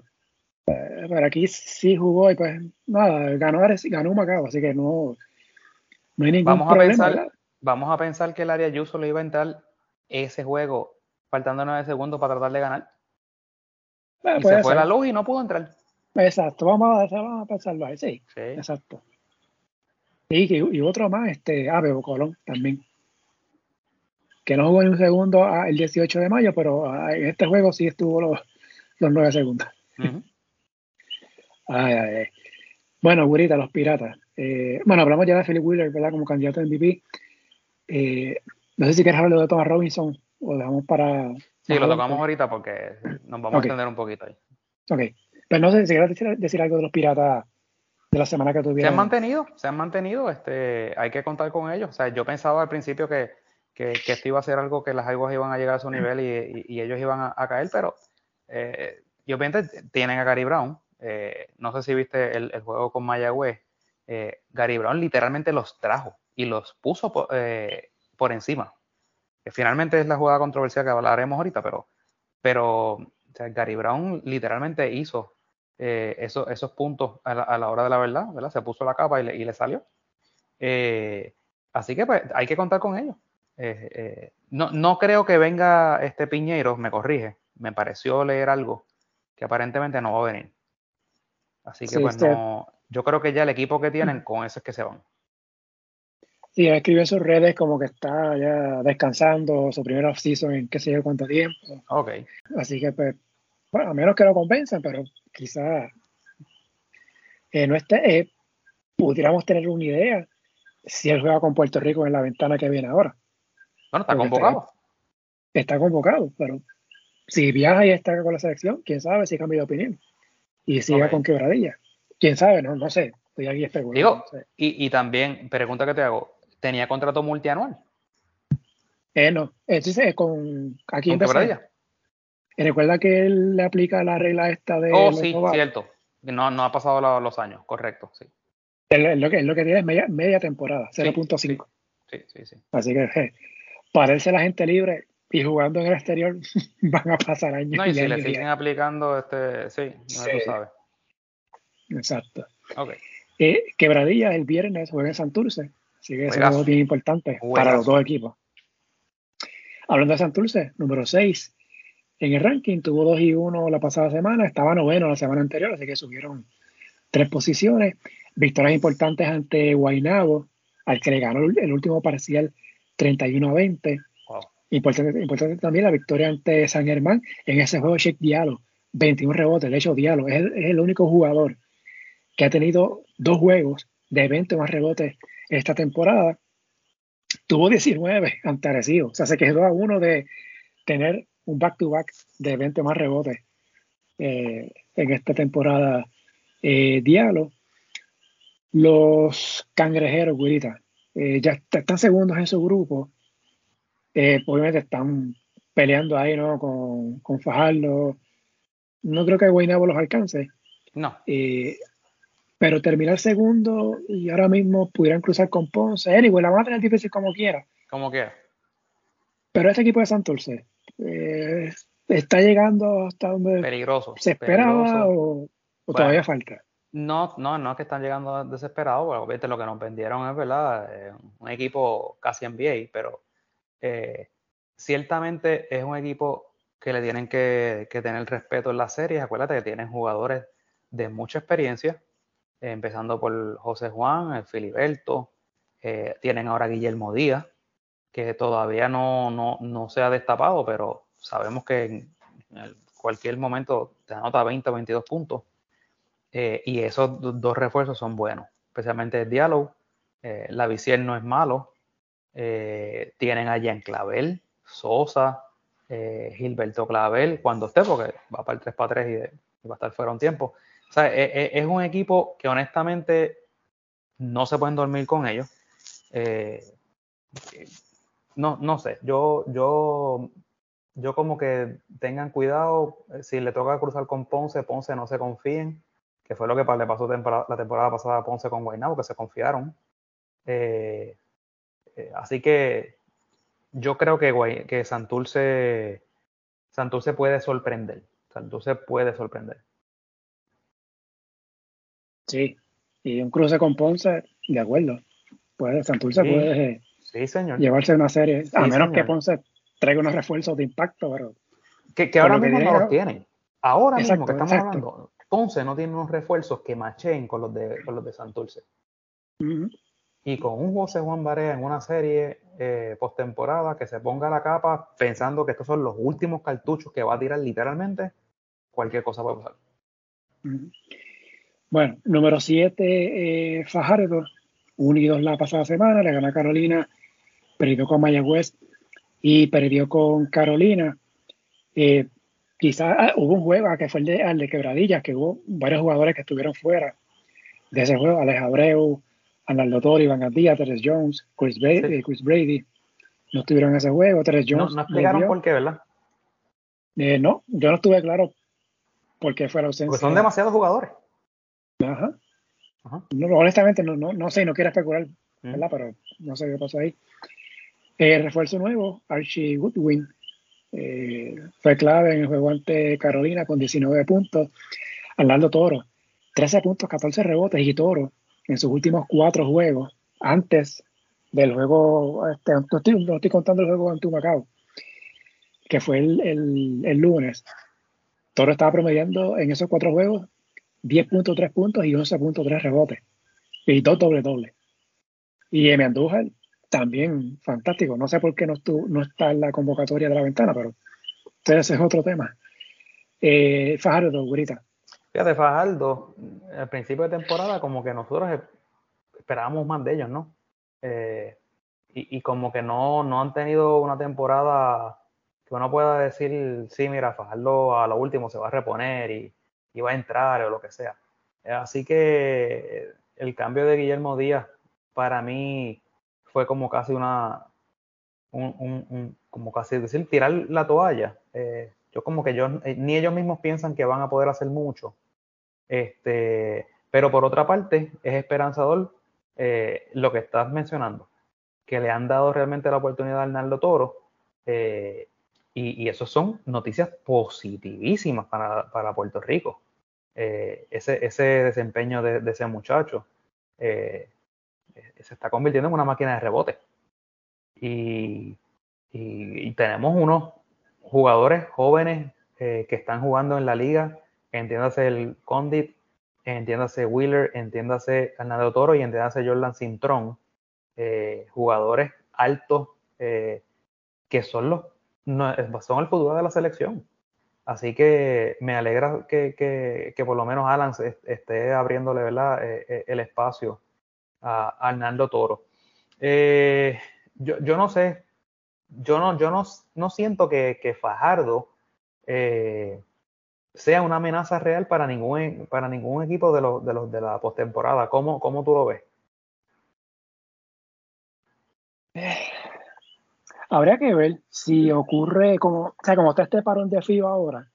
Eh, pero aquí sí jugó y pues nada, ganó, ganó Macao, así que no, no hay ningún vamos problema. A pensar, vamos a pensar que el área Yuso le iba a entrar ese juego faltando nueve segundos para tratar de ganar. y se fue la luz y no pudo entrar. Exacto, vamos a, vamos a pensarlo ahí, sí, sí. Exacto. Y, y, otro más, este, ah, Colón también. Que no jugó ni un segundo el 18 de mayo, pero ah, en este juego sí estuvo los, los nueve segundos. ay, ay, Bueno, Gurita, los piratas. Eh, bueno, hablamos ya de Philip Wheeler, ¿verdad? Como candidato a MVP. Eh, no sé si quieres hablar de Thomas Robinson o dejamos para. Sí, lo tocamos ahorita porque nos vamos a extender un poquito ahí. Ok. Pero no sé si quieres decir, algo de los piratas de la semana que tuvieron. Se han mantenido, se han mantenido, este, hay que contar con ellos. O sea, yo pensaba al principio que, que, esto iba a ser algo que las aguas iban a llegar a su nivel y, ellos iban a, caer, pero eh, yo obviamente tienen a Gary Brown. Eh, no sé si viste el, juego con Mayagüez. Eh, Gary Brown literalmente los trajo y los puso por, eh, por encima finalmente es la jugada controversial que hablaremos ahorita, pero, pero Gary Brown literalmente hizo eh, esos puntos a la, hora de la verdad, ¿verdad? Se puso la capa y le, salió. Eh, así que pues hay que contar con ellos. Eh, no, no creo que venga este Piñero, me corrige, me pareció leer algo que aparentemente no va a venir. Así que pues no, yo creo que ya el equipo que tienen, con eso es que se van. Sí, escribe en sus redes como que está ya descansando su primera off-season en qué sé yo cuánto tiempo. Ok. Así que, pues, bueno, a menos que lo convenzan, pero quizá eh, no esté, eh, pudiéramos tener una idea si él juega con Puerto Rico en la ventana que viene ahora. Bueno, está convocado. Está, convocado, pero si viaja y está con la selección, quién sabe si cambia de opinión. Y siga con quebradilla. Quién sabe, no, no sé. Estoy aquí especulando. Digo, y, y también, pregunta que te hago, tenía contrato multianual. Eh, no, es con aquí Recuerda que él le aplica la regla esta de. Oh, sí, cierto. No, no ha pasado los años, correcto, sí. Él, lo, que, lo que tiene es media, media temporada, 0.5. Sí, sí, sí, Así que para él ser la gente libre y jugando en el exterior van a pasar años. No, y, si le siguen aplicando, este, sí, no sí. sabe. Exacto. Okay. Eh, quebradilla el viernes juega en Santurce. Así que eso es bien importante para los dos equipos. Hablando de Santurce, número 6 en el ranking, tuvo 2 y 1 la pasada semana, estaba noveno la semana anterior, así que subieron tres posiciones. Victorias importantes ante Guaynabo, al que le ganó el último parcial 31 a 20. Importante, importante, también la victoria ante San Germán en ese juego Sheikh Diallo, 21 rebotes. De hecho, Diallo es el, único jugador que ha tenido dos juegos de 20 más rebotes esta temporada. Tuvo 19 ante Arecibo. O sea, se quedó a uno de tener un back-to-back de 20 más rebotes en esta temporada Diablo. Los cangrejeros, güerita, ya están segundos en su grupo. obviamente están peleando ahí, ¿no? Con, con Fajardo. No creo que Guaynabo los alcance. No. pero terminar segundo y ahora mismo pudieran cruzar con Ponce. Anyway, la van a tener difícil como quiera. Como quiera. Pero este equipo de Santurce eh, está llegando hasta donde peligroso, se esperaba o, todavía falta. No, no, no es que están llegando desesperados, bueno, obviamente lo que nos vendieron es verdad, eh, un equipo casi NBA, pero eh, ciertamente es un equipo que le tienen que, que, tener respeto en las series. Acuérdate que tienen jugadores de mucha experiencia, empezando por José Juan, el Filiberto, tienen ahora Guillermo Díaz, que todavía no, no, no, se ha destapado, pero sabemos que en, cualquier momento te anota 20 o 22 puntos. Eh, y esos dos refuerzos son buenos, especialmente el diálogo. Eh, la Visier no es malo. Eh, tienen a Jean Clavel, Sosa, Gilberto Clavel, cuando esté, porque va para el 3 para 3 y, va a estar fuera un tiempo. O sea, es, e, es, un equipo que honestamente no se pueden dormir con ellos no, no sé, yo, yo, yo como que tengan cuidado, eh, si le toca cruzar con Ponce, Ponce no se confíen, que fue lo que le pasó la temporada pasada a Ponce con Guaynabo, que se confiaron. Eh, eh, así que yo creo que, que Santurce, Santurce puede sorprender. Santurce puede sorprender. Sí, y un cruce con Ponce, de acuerdo. Puede, Santurce puede Sí, señor. Llevarse una serie, a menos que Ponce traiga unos refuerzos de impacto, pero. Que, ahora mismo no los tienen. Ahora mismo que estamos hablando, Ponce no tiene unos refuerzos que machen con los de, con los de Santurce. Y con un José Juan Barea en una serie eh, postemporada que se ponga la capa pensando que estos son los últimos cartuchos que va a tirar literalmente, cualquier cosa puede pasar. Bueno, número 7, eh, Fajardo, unidos la pasada semana, le gana Carolina perdió con Mayagüez y perdió con Carolina. Eh, quizás ah, hubo un juego que fue el de, el de Quebradillas, que hubo varios jugadores que estuvieron fuera de ese juego, Alex Abreu, Arnaldo Tori, Van Gandía, Teres Jones, Chris Brady, eh, Chris Brady, no estuvieron en ese juego, Teres Jones. No, no explicaron por qué, ¿verdad? Eh, no, yo no estuve claro por qué fue la ausencia. Porque son demasiados jugadores. Ajá. honestamente, no, no, no sé, no quiero especular, mm. ¿verdad? Pero no sé qué pasó ahí. El refuerzo nuevo, Archie Goodwin, eh, fue clave en el juego ante Carolina con 19 puntos. Arnaldo Toro, 13 puntos, 14 rebotes y Toro en sus últimos cuatro juegos antes del juego, este, no, estoy, contando el juego ante Macao, que fue el, el, lunes. Toro estaba promediando en esos cuatro juegos 10.3 puntos y 11.3 rebotes. Y dos doble doble. Y M. Andújar también fantástico. No sé por qué no, no está en la convocatoria de la ventana, pero ese es otro tema. Eh, Fajardo, Gurita. Fíjate, Fajardo, al principio de temporada, como que nosotros esperábamos más de ellos, ¿no? Eh, y, como que no, no han tenido una temporada que uno pueda decir, sí, mira, Fajardo a lo último se va a reponer y, y va a entrar o lo que sea. Así que el cambio de Guillermo Díaz para mí fue como casi una, un, como casi decir, tirar la toalla. Eh, yo como que yo, eh, ni ellos mismos piensan que van a poder hacer mucho. Este, pero por otra parte, es esperanzador eh, lo que estás mencionando, que le han dado realmente la oportunidad a Arnaldo Toro. y, y eso son noticias positivísimas para, para Puerto Rico. ese, ese desempeño de, ese muchacho. Se está convirtiendo en una máquina de rebote. Y, tenemos unos jugadores jóvenes eh, que están jugando en la liga, entiéndase el Condit, entiéndase Wheeler, entiéndase Hernando Toro y entiéndase Jordan Cintrón, eh, jugadores altos que son los son el futuro de la selección. Así que me alegra que, por lo menos Alan esté abriéndole ¿verdad? el espacio a, Arnaldo Toro. Eh, yo, yo, no sé, yo no, yo no, no siento que, que Fajardo eh, sea una amenaza real para ningún, para ningún equipo de los de, los, de la postemporada. ¿Cómo, ¿Cómo tú lo ves? Habría que ver si ocurre como, o sea, como está este parón de FIBA ahora,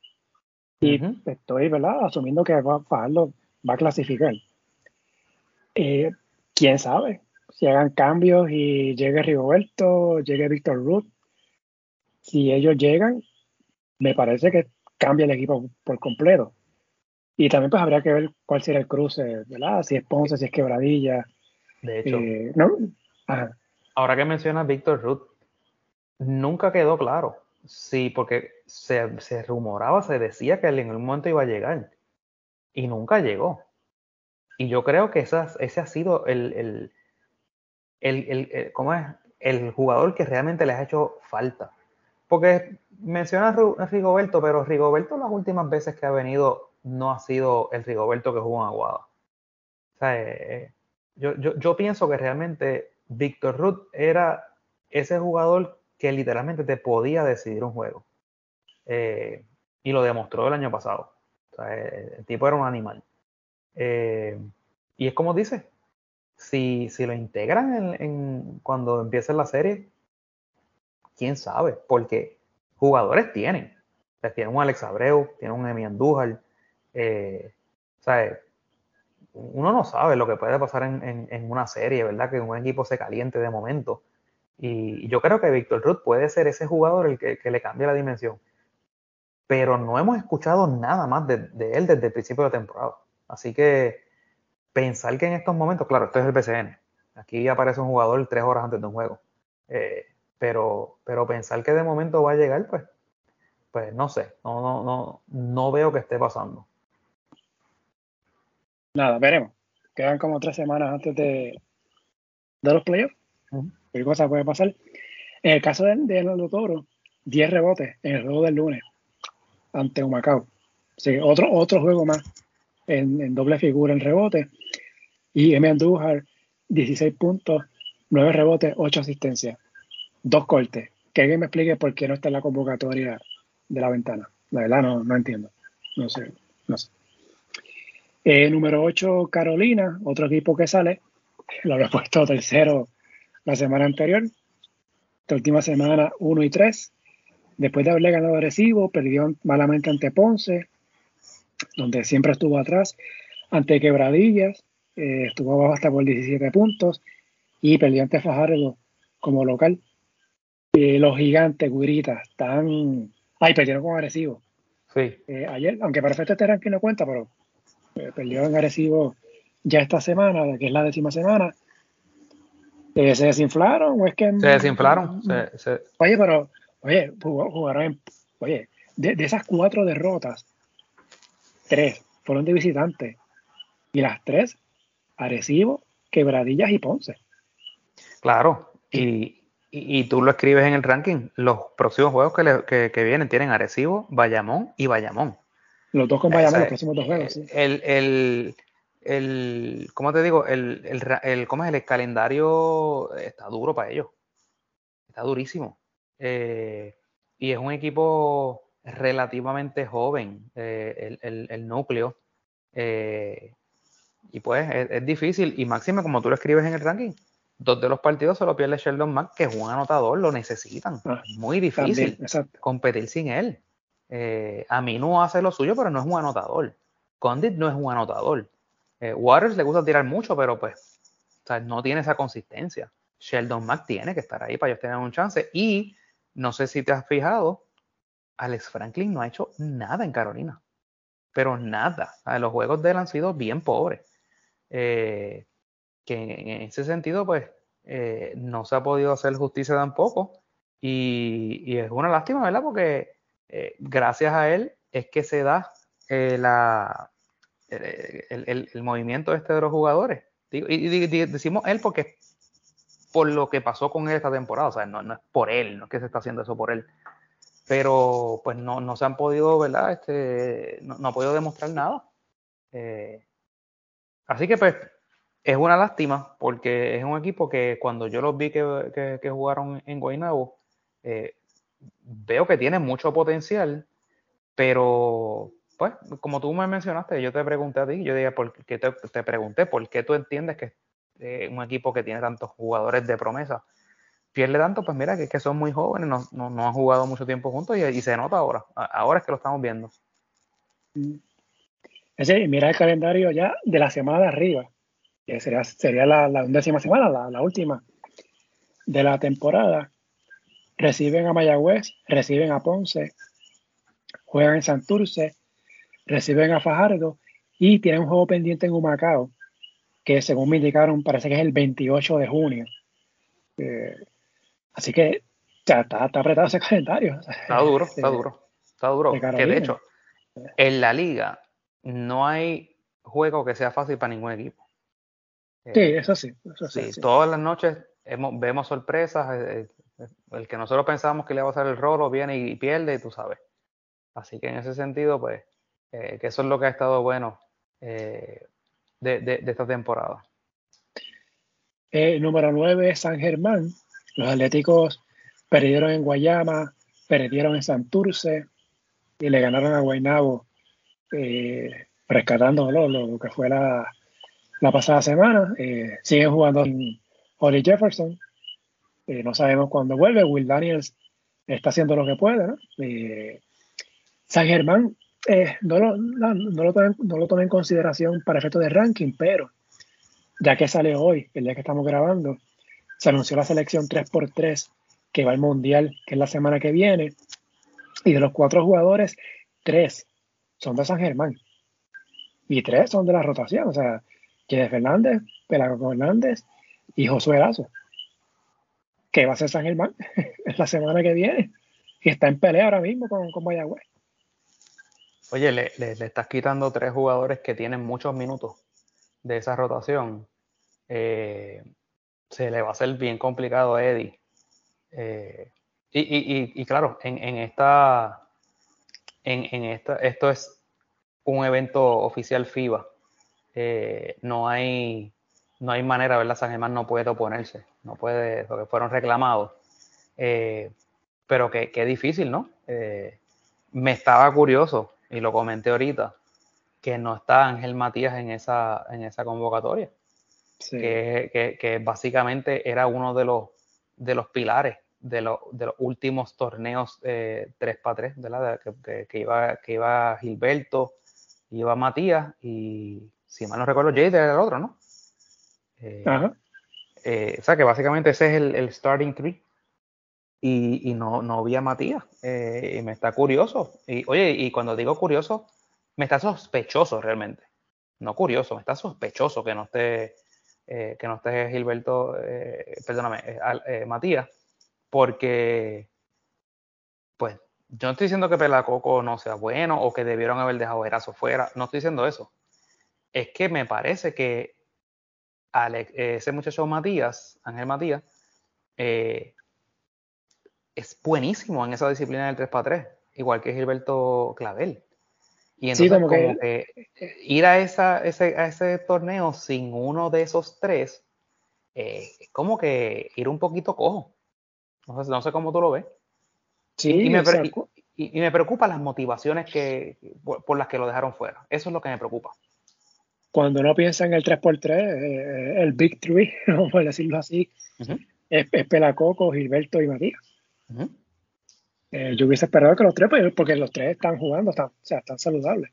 y estoy, ¿verdad? Asumiendo que va, va a clasificar. Eh, ¿Quién sabe? Si hagan cambios y llegue Rigoberto, llegue Víctor Ruth, si ellos llegan, me parece que cambia el equipo por completo. Y también pues habría que ver cuál será el cruce, ¿verdad? Si es Ponce, si es Quebradilla. De hecho, eh, ¿no? ahora que mencionas Víctor Ruth, nunca quedó claro. Sí, porque se, se, rumoraba, se decía que en algún momento iba a llegar. Y nunca llegó. Y yo creo que ese ha sido el, el, el, el, ¿cómo es? el jugador que realmente les ha hecho falta. Porque mencionas a Rigoberto, pero Rigoberto las últimas veces que ha venido no ha sido el Rigoberto que jugó en Aguada. O sea, eh, eh, yo, yo, yo, pienso que realmente Víctor Ruth era ese jugador que literalmente te podía decidir un juego. Eh, y lo demostró el año pasado. O sea, el tipo era un animal. Y es como dice, si, si lo integran en, cuando empiece la serie, quién sabe, porque jugadores tienen. Pues tienen un Alex Abreu, tienen un Emi Andújar. Eh, uno no sabe lo que puede pasar en, en, una serie, ¿verdad? Que un equipo se caliente de momento. Y yo creo que Víctor Ruth puede ser ese jugador el que, que, le cambie la dimensión. Pero no hemos escuchado nada más de, de, él desde el principio de la temporada. Así que pensar que en estos momentos, claro, esto es el BCN. Aquí aparece un jugador tres horas antes de un juego. Eh, pero, pero pensar que de momento va a llegar, pues, pues no sé, no, no, no, no veo que esté pasando. Nada, veremos. Quedan como tres semanas antes de, de los playoffs. ¿Qué cosa puede pasar? En el caso de, de los Toro, 10 rebotes en el juego del lunes ante Humacao. Sí, otro, otro juego más en, doble figura en rebote. Y M. Andújar, 16 puntos, 9 rebotes, 8 asistencias dos cortes. Que alguien me explique por qué no está en la convocatoria de la ventana. La verdad no, no entiendo. No sé. No sé. Eh, número 8, Carolina, otro equipo que sale. Lo había puesto tercero la semana anterior. Esta última semana 1 y 3. Después de haberle ganado agresivo, perdió malamente ante Ponce, donde siempre estuvo atrás. Ante Quebradillas, eh, estuvo abajo hasta por 17 puntos. Y perdió ante Fajardo como local los gigantes, Guiritas, están. Ay, perdieron con agresivo. Sí. Eh, ayer, aunque perfecto este ranking no cuenta, pero eh, perdió en agresivo ya esta semana, que es la décima semana. Eh, ¿Se desinflaron o es que.? Se desinflaron. Oye, pero. Oye, jugaron en. Oye, de, de esas cuatro derrotas, tres fueron de visitantes. Y las tres, Arecibo, Quebradillas y Ponce. Claro. Y, y, tú lo escribes en el ranking. Los próximos juegos que, que, vienen tienen Arecibo, Bayamón y Bayamón. Los dos con Bayamón, los próximos dos juegos. Sí. El, el, el, ¿cómo te digo? El, el, el, ¿cómo es? el calendario está duro para ellos. Está durísimo. Eh, y es un equipo relativamente joven, eh, el, el, núcleo. Eh, y pues es, es, difícil. Y máxima, como tú lo escribes en el ranking, dos de los partidos se lo pierde Sheldon Mack, que es un anotador, lo necesitan. Ah, Muy difícil competir sin él. Eh, a mí no hace lo suyo, pero no es un anotador. Condit no es un anotador. Eh, Waters le gusta tirar mucho, pero pues o sea, no tiene esa consistencia. Sheldon Mack tiene que estar ahí para ellos tener un chance. Y no sé si te has fijado, Alex Franklin no ha hecho nada en Carolina. Pero nada. los juegos de él han sido bien pobres. Eh, que en ese sentido, pues, eh, no se ha podido hacer justicia tampoco. Y, y es una lástima, ¿verdad? Porque eh, gracias a él es que se da eh, la, el, movimiento este de los jugadores. y, y, decimos él porque por lo que pasó con él esta temporada, o sea, no, no, es por él, no es que se está haciendo eso por él. Pero pues no, no se han podido, ¿verdad? Este, no, ha podido demostrar nada. así que pues es una lástima porque es un equipo que cuando yo los vi que, que, que jugaron en Guaynabo, eh, veo que tiene mucho potencial, pero pues, como tú me mencionaste, yo te pregunté a ti, yo dije, ¿por qué te, te pregunté por qué tú entiendes que eh, un equipo que tiene tantos jugadores de promesa pierde tanto? Pues mira, que, que son muy jóvenes, no, no, no, han jugado mucho tiempo juntos y, y, se nota ahora. Ahora es que lo estamos viendo. Mm. Ese, mira el calendario ya de la semana de arriba, que sería, sería la, undécima semana, la, la última de la temporada. Reciben a Mayagüez, reciben a Ponce, juegan en Santurce, reciben a Fajardo y tienen un juego pendiente en Humacao, que según me indicaron parece que es el 28 de junio. Eh, así que ya está, está, apretado ese calendario. Está duro, está duro, está duro. De que de hecho, en la liga no hay juego que sea fácil para ningún equipo. Sí, eso sí. Eso sí, sí. Todas las noches hemos, vemos sorpresas. Eh, eh, el que nosotros pensábamos que le iba a hacer el rolo viene y pierde, y tú sabes. Así que en ese sentido, pues, eh, que eso es lo que ha estado bueno eh, de, de, de, esta temporada. Eh, número 9, San Germán. Los Atléticos perdieron en Guayama, perdieron en Santurce y le ganaron a Guaynabo, eh, rescatando lo, que fue la, la pasada semana. Eh, siguen jugando en Holly Jefferson. Eh, no sabemos cuándo vuelve. Will Daniels está haciendo lo que puede. ¿no? San Germán eh, no, lo, no, no, lo no, lo en consideración para efectos de ranking, pero ya que sale hoy, el día que estamos grabando, se anunció la selección 3x3 que va al Mundial, que es la semana que viene, y de los cuatro jugadores, tres son de San Germán y tres son de la rotación, o sea, Kenneth Fernández, Pelago Hernández y Josué Lazo, que va a ser San Germán la semana que viene, y está en pelea ahora mismo con, con. Oye, le, le, le, estás quitando tres jugadores que tienen muchos minutos de esa rotación. Eh, se le va a hacer bien complicado a Eddie. Eh, y, y, y, claro, en, en esta, en, en, esta, esto es un evento oficial FIBA. Eh, no hay no hay manera, ¿verdad? San Germán no puede oponerse, no puede, porque fueron reclamados. Eh, pero qué difícil, ¿no? Me estaba curioso y lo comenté ahorita, que no está Ángel Matías en esa, en esa convocatoria. Sí. Que, que, que, básicamente era uno de los, de los pilares de, lo, de los últimos torneos eh, 3x3, ¿verdad? Que, que, iba, que iba Gilberto, iba Matías y, si mal no recuerdo, Jade era el otro, ¿no? Eh, Ajá. Eh, o sea que básicamente ese es el, el starting tree y, y no, no, vi a Matías. Eh, y me está curioso. Y oye, y cuando digo curioso, me está sospechoso realmente. No curioso, me está sospechoso que no esté, eh, que no esté Gilberto, eh, perdóname, eh, Matías, porque, pues, yo no estoy diciendo que Pelacoco no sea bueno o que debieron haber dejado Erazo fuera, no estoy diciendo eso. Es que me parece que Alex, ese muchacho Matías, Ángel Matías, es buenísimo en esa disciplina del 3x3, igual que Gilberto Clavel. Y entonces, sí, como, como que, que, ir a, esa, ese, a ese torneo sin uno de esos tres, eh, es como que ir un poquito cojo. No sé, no sé cómo tú lo ves. Sí, y, me, y, y, me preocupan las motivaciones que, por, por, las que lo dejaron fuera. Eso es lo que me preocupa. Cuando uno piensa en el 3x3, eh, el Big Three, vamos a decirlo así, uh -huh. es, es Pelacoco, Gilberto y Matías. Uh -huh. Eh, yo hubiese esperado que los tres, pues, porque los tres están jugando, están, o sea, están saludables.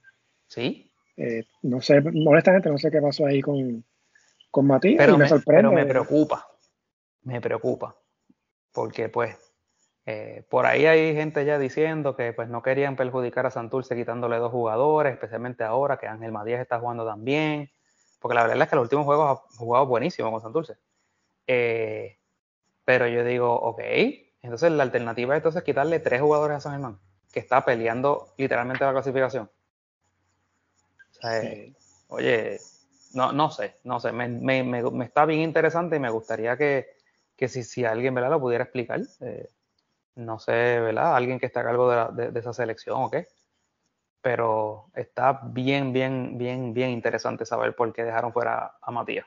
Sí. Eh, no sé, honestamente, no sé qué pasó ahí con, con Matías. Pero me, me, sorprende. pero me preocupa. Me preocupa. Porque, pues, eh, por ahí hay gente ya diciendo que pues no querían perjudicar a Santurce quitándole dos jugadores, especialmente ahora que Ángel Matías está jugando tan bien. Porque la verdad es que los últimos juegos ha jugado buenísimo con Santurce. Pero yo digo, ok, entonces la alternativa es entonces quitarle tres jugadores a San Germán, que está peleando literalmente la clasificación. O sea, sí. Oye, no, no sé, no sé, me, me, me, me, está bien interesante y me gustaría que, que si, si alguien ¿verdad? lo pudiera explicar. Eh, no sé, ¿verdad? Alguien que está a cargo de, la, de, de, esa selección o qué. Pero está bien, bien, bien, bien interesante saber por qué dejaron fuera a Matías.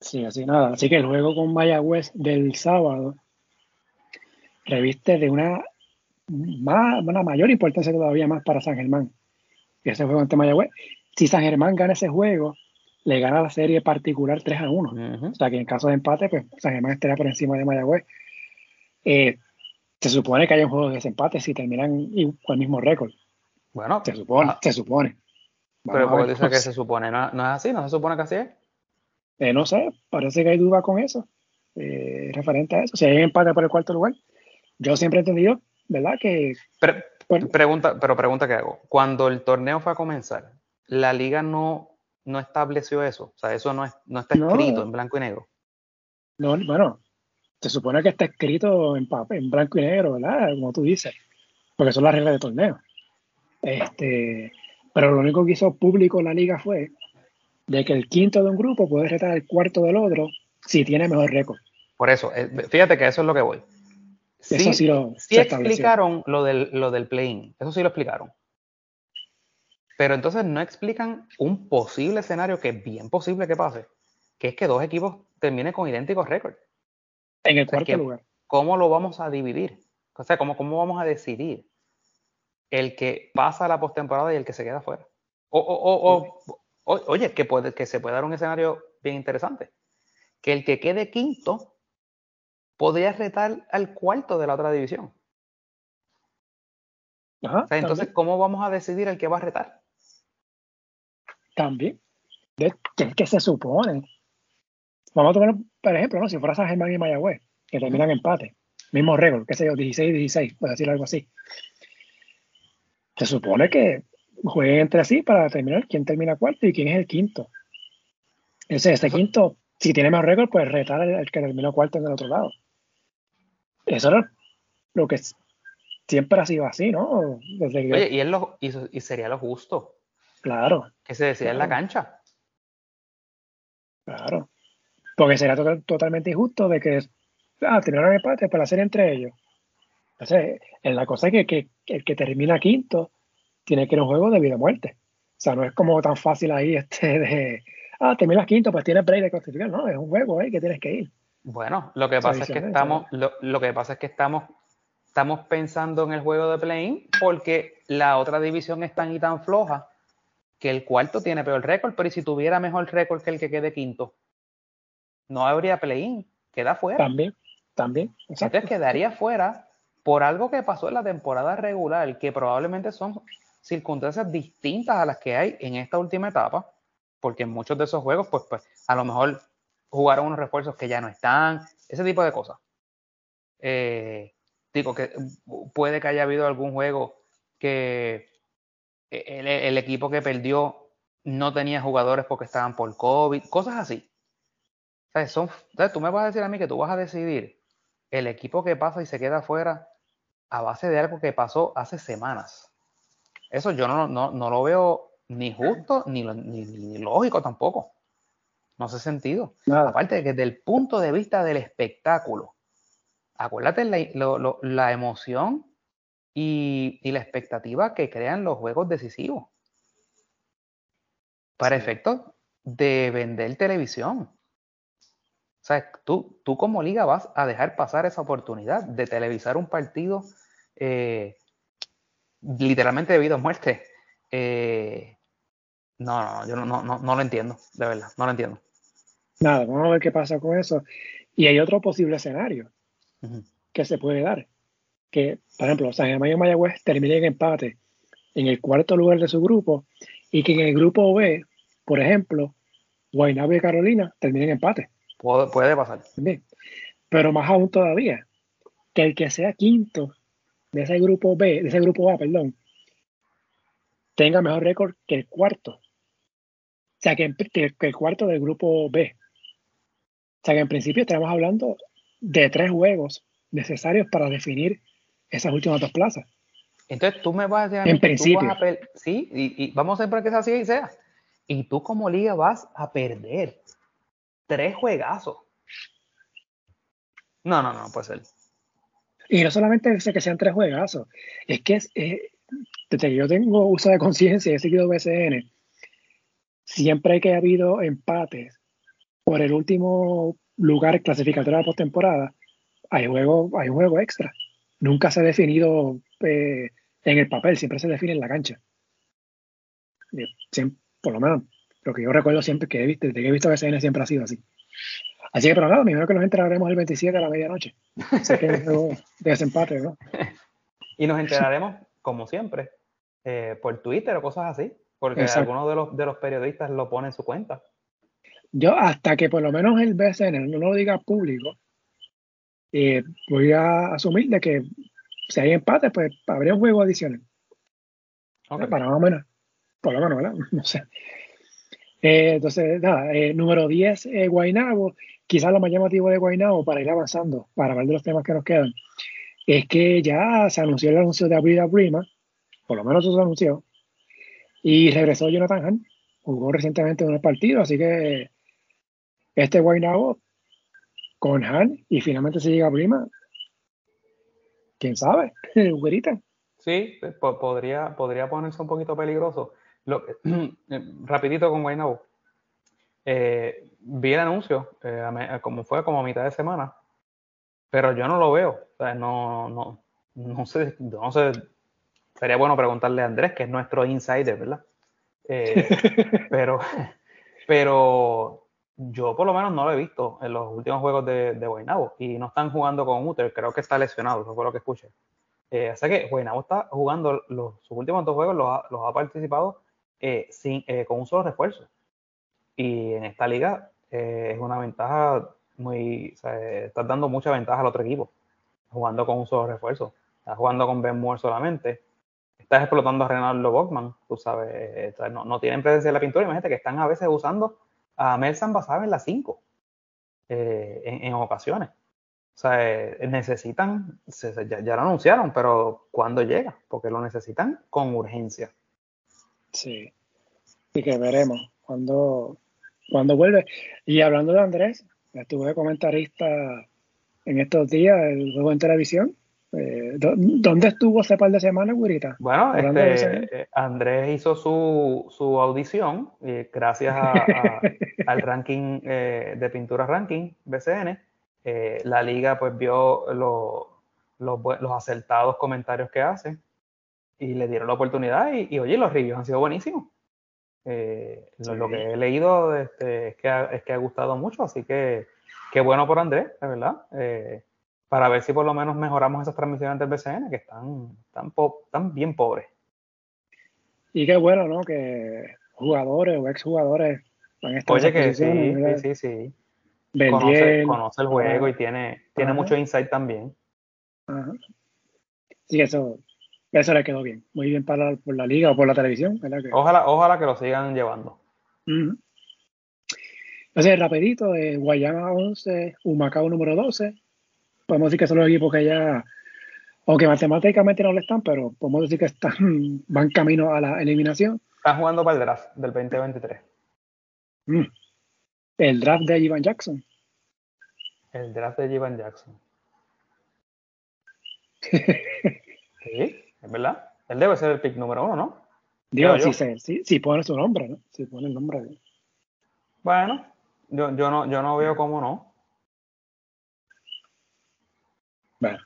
Sí, así nada. Así que el juego con Mayagüez del sábado reviste de una, más, una mayor importancia todavía más para San Germán. ese juego ante Mayagüez. Si San Germán gana ese juego, le gana la serie particular 3 a 1. O sea que en caso de empate, pues San Germán estaría por encima de Mayagüez. Eh, se supone que hay un juego de desempate si terminan con el mismo récord. Bueno, se supone, ah. se supone. pero dice que se supone, ¿No, es así? ¿No se supone que así es? Eh, no sé, parece que hay duda con eso, eh, referente a eso. Si hay empate por el cuarto lugar, yo siempre he entendido, ¿verdad? Que. Pero, pregunta, pero pregunta que hago. Cuando el torneo fue a comenzar, la liga no, no estableció eso. O sea, eso no, es, no está escrito en blanco y negro. No, bueno, se supone que está escrito en, en blanco y negro, ¿verdad? Como tú dices, porque son las reglas de torneo. Este, pero lo único que hizo público la liga fue de que el quinto de un grupo puede retar al cuarto del otro si tiene mejor récord. Por eso, eh, fíjate que eso es lo que voy. Sí, eso sí lo sí explicaron lo del, lo del play eso sí lo explicaron. Pero entonces no explican un posible escenario que es bien posible que pase, que es que dos equipos terminen con idénticos récords. En el cuarto lugar. ¿Cómo lo vamos a dividir? O sea, ¿cómo, cómo vamos a decidir el que pasa la postemporada y el que se queda fuera? O, o, o, oye, que, puede, que se puede dar un escenario bien interesante. Que el que quede quinto podría retar al cuarto de la otra división. entonces, ¿cómo vamos a decidir el que va a retar? También. ¿Qué que se supone? Vamos a tomar, por ejemplo, ¿no? si fuera San Germán y Mayagüez, que terminan empate, mismo récord, qué sé yo, 16-16, por decir algo así. Se supone que jueguen entre sí para determinar quién termina cuarto y quién es el quinto. Ese, ese quinto, si tiene más récord, pues retar al, que terminó cuarto en el otro lado. Eso es lo que siempre ha sido así, ¿no? Oye, y, es lo, y, sería lo justo. Claro. Que se decida en la cancha. Claro. Porque sería totalmente injusto de que ah, terminaron empate para hacer entre ellos. Entonces, en la cosa es que, el que termina quinto tiene que ir a un juego de vida o muerte. O sea, no es como tan fácil ahí este de, ah, terminas quinto, pues tienes break de clasificar. No, es un juego ahí que tienes que ir. Bueno, lo que pasa es que estamos, lo, que pasa es que estamos, estamos pensando en el juego de play porque la otra división es tan y tan floja que el cuarto tiene peor récord, pero si tuviera mejor récord que el que quede quinto, no habría play-in, queda fuera. También, también. Entonces quedaría fuera por algo que pasó en la temporada regular, que probablemente son circunstancias distintas a las que hay en esta última etapa, porque en muchos de esos juegos, pues, pues a lo mejor jugaron unos refuerzos que ya no están, ese tipo de cosas. Eh, digo que puede que haya habido algún juego que el, equipo que perdió no tenía jugadores porque estaban por COVID, cosas así. Son, tú me vas a decir a mí que tú vas a decidir el equipo que pasa y se queda afuera a base de algo que pasó hace semanas. Eso yo no, no, no lo veo ni justo ni, ni, lógico tampoco. No hace sentido. Aparte de que desde el punto de vista del espectáculo, acuérdate la, la emoción y, y, la expectativa que crean los juegos decisivos. Para efectos de vender televisión. O sea, tú, tú como liga vas a dejar pasar esa oportunidad de televisar un partido eh, literalmente debido a muerte. Eh, no, no, yo no, no, no, lo entiendo, de verdad, no lo entiendo. Nada, vamos a ver qué pasa con eso. Y hay otro posible escenario que se puede dar. Que, por ejemplo, San Germán y Mayagüez terminen en empate en el cuarto lugar de su grupo y que en el grupo B, por ejemplo, Guaynabo y Carolina terminen en empate. Puede, pasar. Pero más aún todavía, que el que sea quinto de ese grupo B, de ese grupo A, perdón, tenga mejor récord que el cuarto. O sea, que, el cuarto del grupo B. O sea, que en principio estamos hablando de tres juegos necesarios para definir esas últimas dos plazas. Entonces tú me vas a decir en principio. sí, y, vamos a ver para que sea así y sea. Y tú como liga vas a perder tres juegazos. No, no, no, puede ser. Y no solamente es que sean tres juegazos, es que es, desde que yo tengo uso de conciencia y he seguido BCN, siempre que ha habido empates por el último lugar clasificatorio de la postemporada, hay juego, hay juego extra. Nunca se ha definido eh, en el papel, siempre se define en la cancha. por lo menos lo que yo recuerdo siempre que he visto, desde que he visto BCN siempre ha sido así. Así que, pero nada, me que nos enteraremos el 27 a la medianoche. sé que de desempate, ¿no? y nos enteraremos, como siempre, eh, por Twitter o cosas así, porque algunos de los, de los periodistas lo ponen en su cuenta. Yo, hasta que por lo menos el BCN no lo diga público, eh, voy a asumir de que si hay empate, pues habría un juego adicional. Para más o menos, por lo menos, ¿verdad? No sé. Eh, entonces, nada, número 10, Guainabo quizás lo más llamativo de Guaynabo para ir avanzando, para hablar de los temas que nos quedan, es que ya se anunció el anuncio de Abrida Prima, por lo menos eso se anunció, y regresó Jonathan jugó recientemente en un partido, así que este Guaynabo con Han y finalmente se llega a Prima, quién sabe, güerita. Sí, podría, podría ponerse un poquito peligroso. Lo, rapidito con Guaynabo. Eh, vi el anuncio, eh, como fue como a mitad de semana, pero yo no lo veo. no, no, no sé, no sé. Sería bueno preguntarle a Andrés, que es nuestro insider, ¿verdad? Eh, pero, pero yo por lo menos no lo he visto en los últimos juegos de, de Guaynabo y no están jugando con Uter, creo que está lesionado, eso fue lo que escuché. Eh, así que Guaynabo está jugando los, sus últimos dos juegos, los ha, los ha participado sin, con un solo refuerzo. Y en esta liga eh, es una ventaja muy. O sea, estás dando mucha ventaja al otro equipo, jugando con un solo refuerzo. Estás jugando con Ben Moore solamente. Estás explotando a Renaldo Bogman, tú sabes. Eh, no, no, tienen presencia en la pintura. Imagínate que están a veces usando a Melsan Basab en la 5 eh, en, ocasiones. O sea, necesitan, ya, ya, lo anunciaron, pero ¿cuándo llega? Porque lo necesitan con urgencia. Sí, y que veremos cuando cuando vuelve. Y hablando de Andrés, estuve de comentarista en estos días, el juego en televisión. Eh, ¿Dónde estuvo hace par de semanas, Gurita? Bueno, este, eh, Andrés hizo su, su audición gracias al ranking eh, de pintura ranking BCN. la liga pues vio los, los acertados comentarios que hace y le dieron la oportunidad y, y oye, los reviews han sido buenísimos. Lo, que he leído este, es, que ha, es que ha gustado mucho, así que qué bueno por Andrés, de verdad. Eh, para ver si por lo menos mejoramos esas transmisiones del BCN, que están, tan, bien pobres. Y qué bueno, ¿no? Que jugadores o exjugadores Oye, que sí, sí, sí, Conoce, conoce, el juego y tiene, tiene mucho insight también. Ajá. Sí, eso, eso le quedó bien. Muy bien para por la liga o por la televisión. Ojalá, ojalá que lo sigan llevando. Entonces, rapidito, de Guayama 11, Humacao número 12. Podemos decir que son los equipos que ya, aunque matemáticamente no lo están, pero podemos decir que están, van camino a la eliminación. Están jugando para el draft del 2023. Mm. El draft de Ivan Jackson. El draft de Ivan Jackson. sí. ¿Es verdad? Él debe ser el pick número uno, ¿no? Digo, si, si, pone su nombre, ¿no? Si pone el nombre de Bueno, yo, yo, no, yo no veo cómo no. Bueno,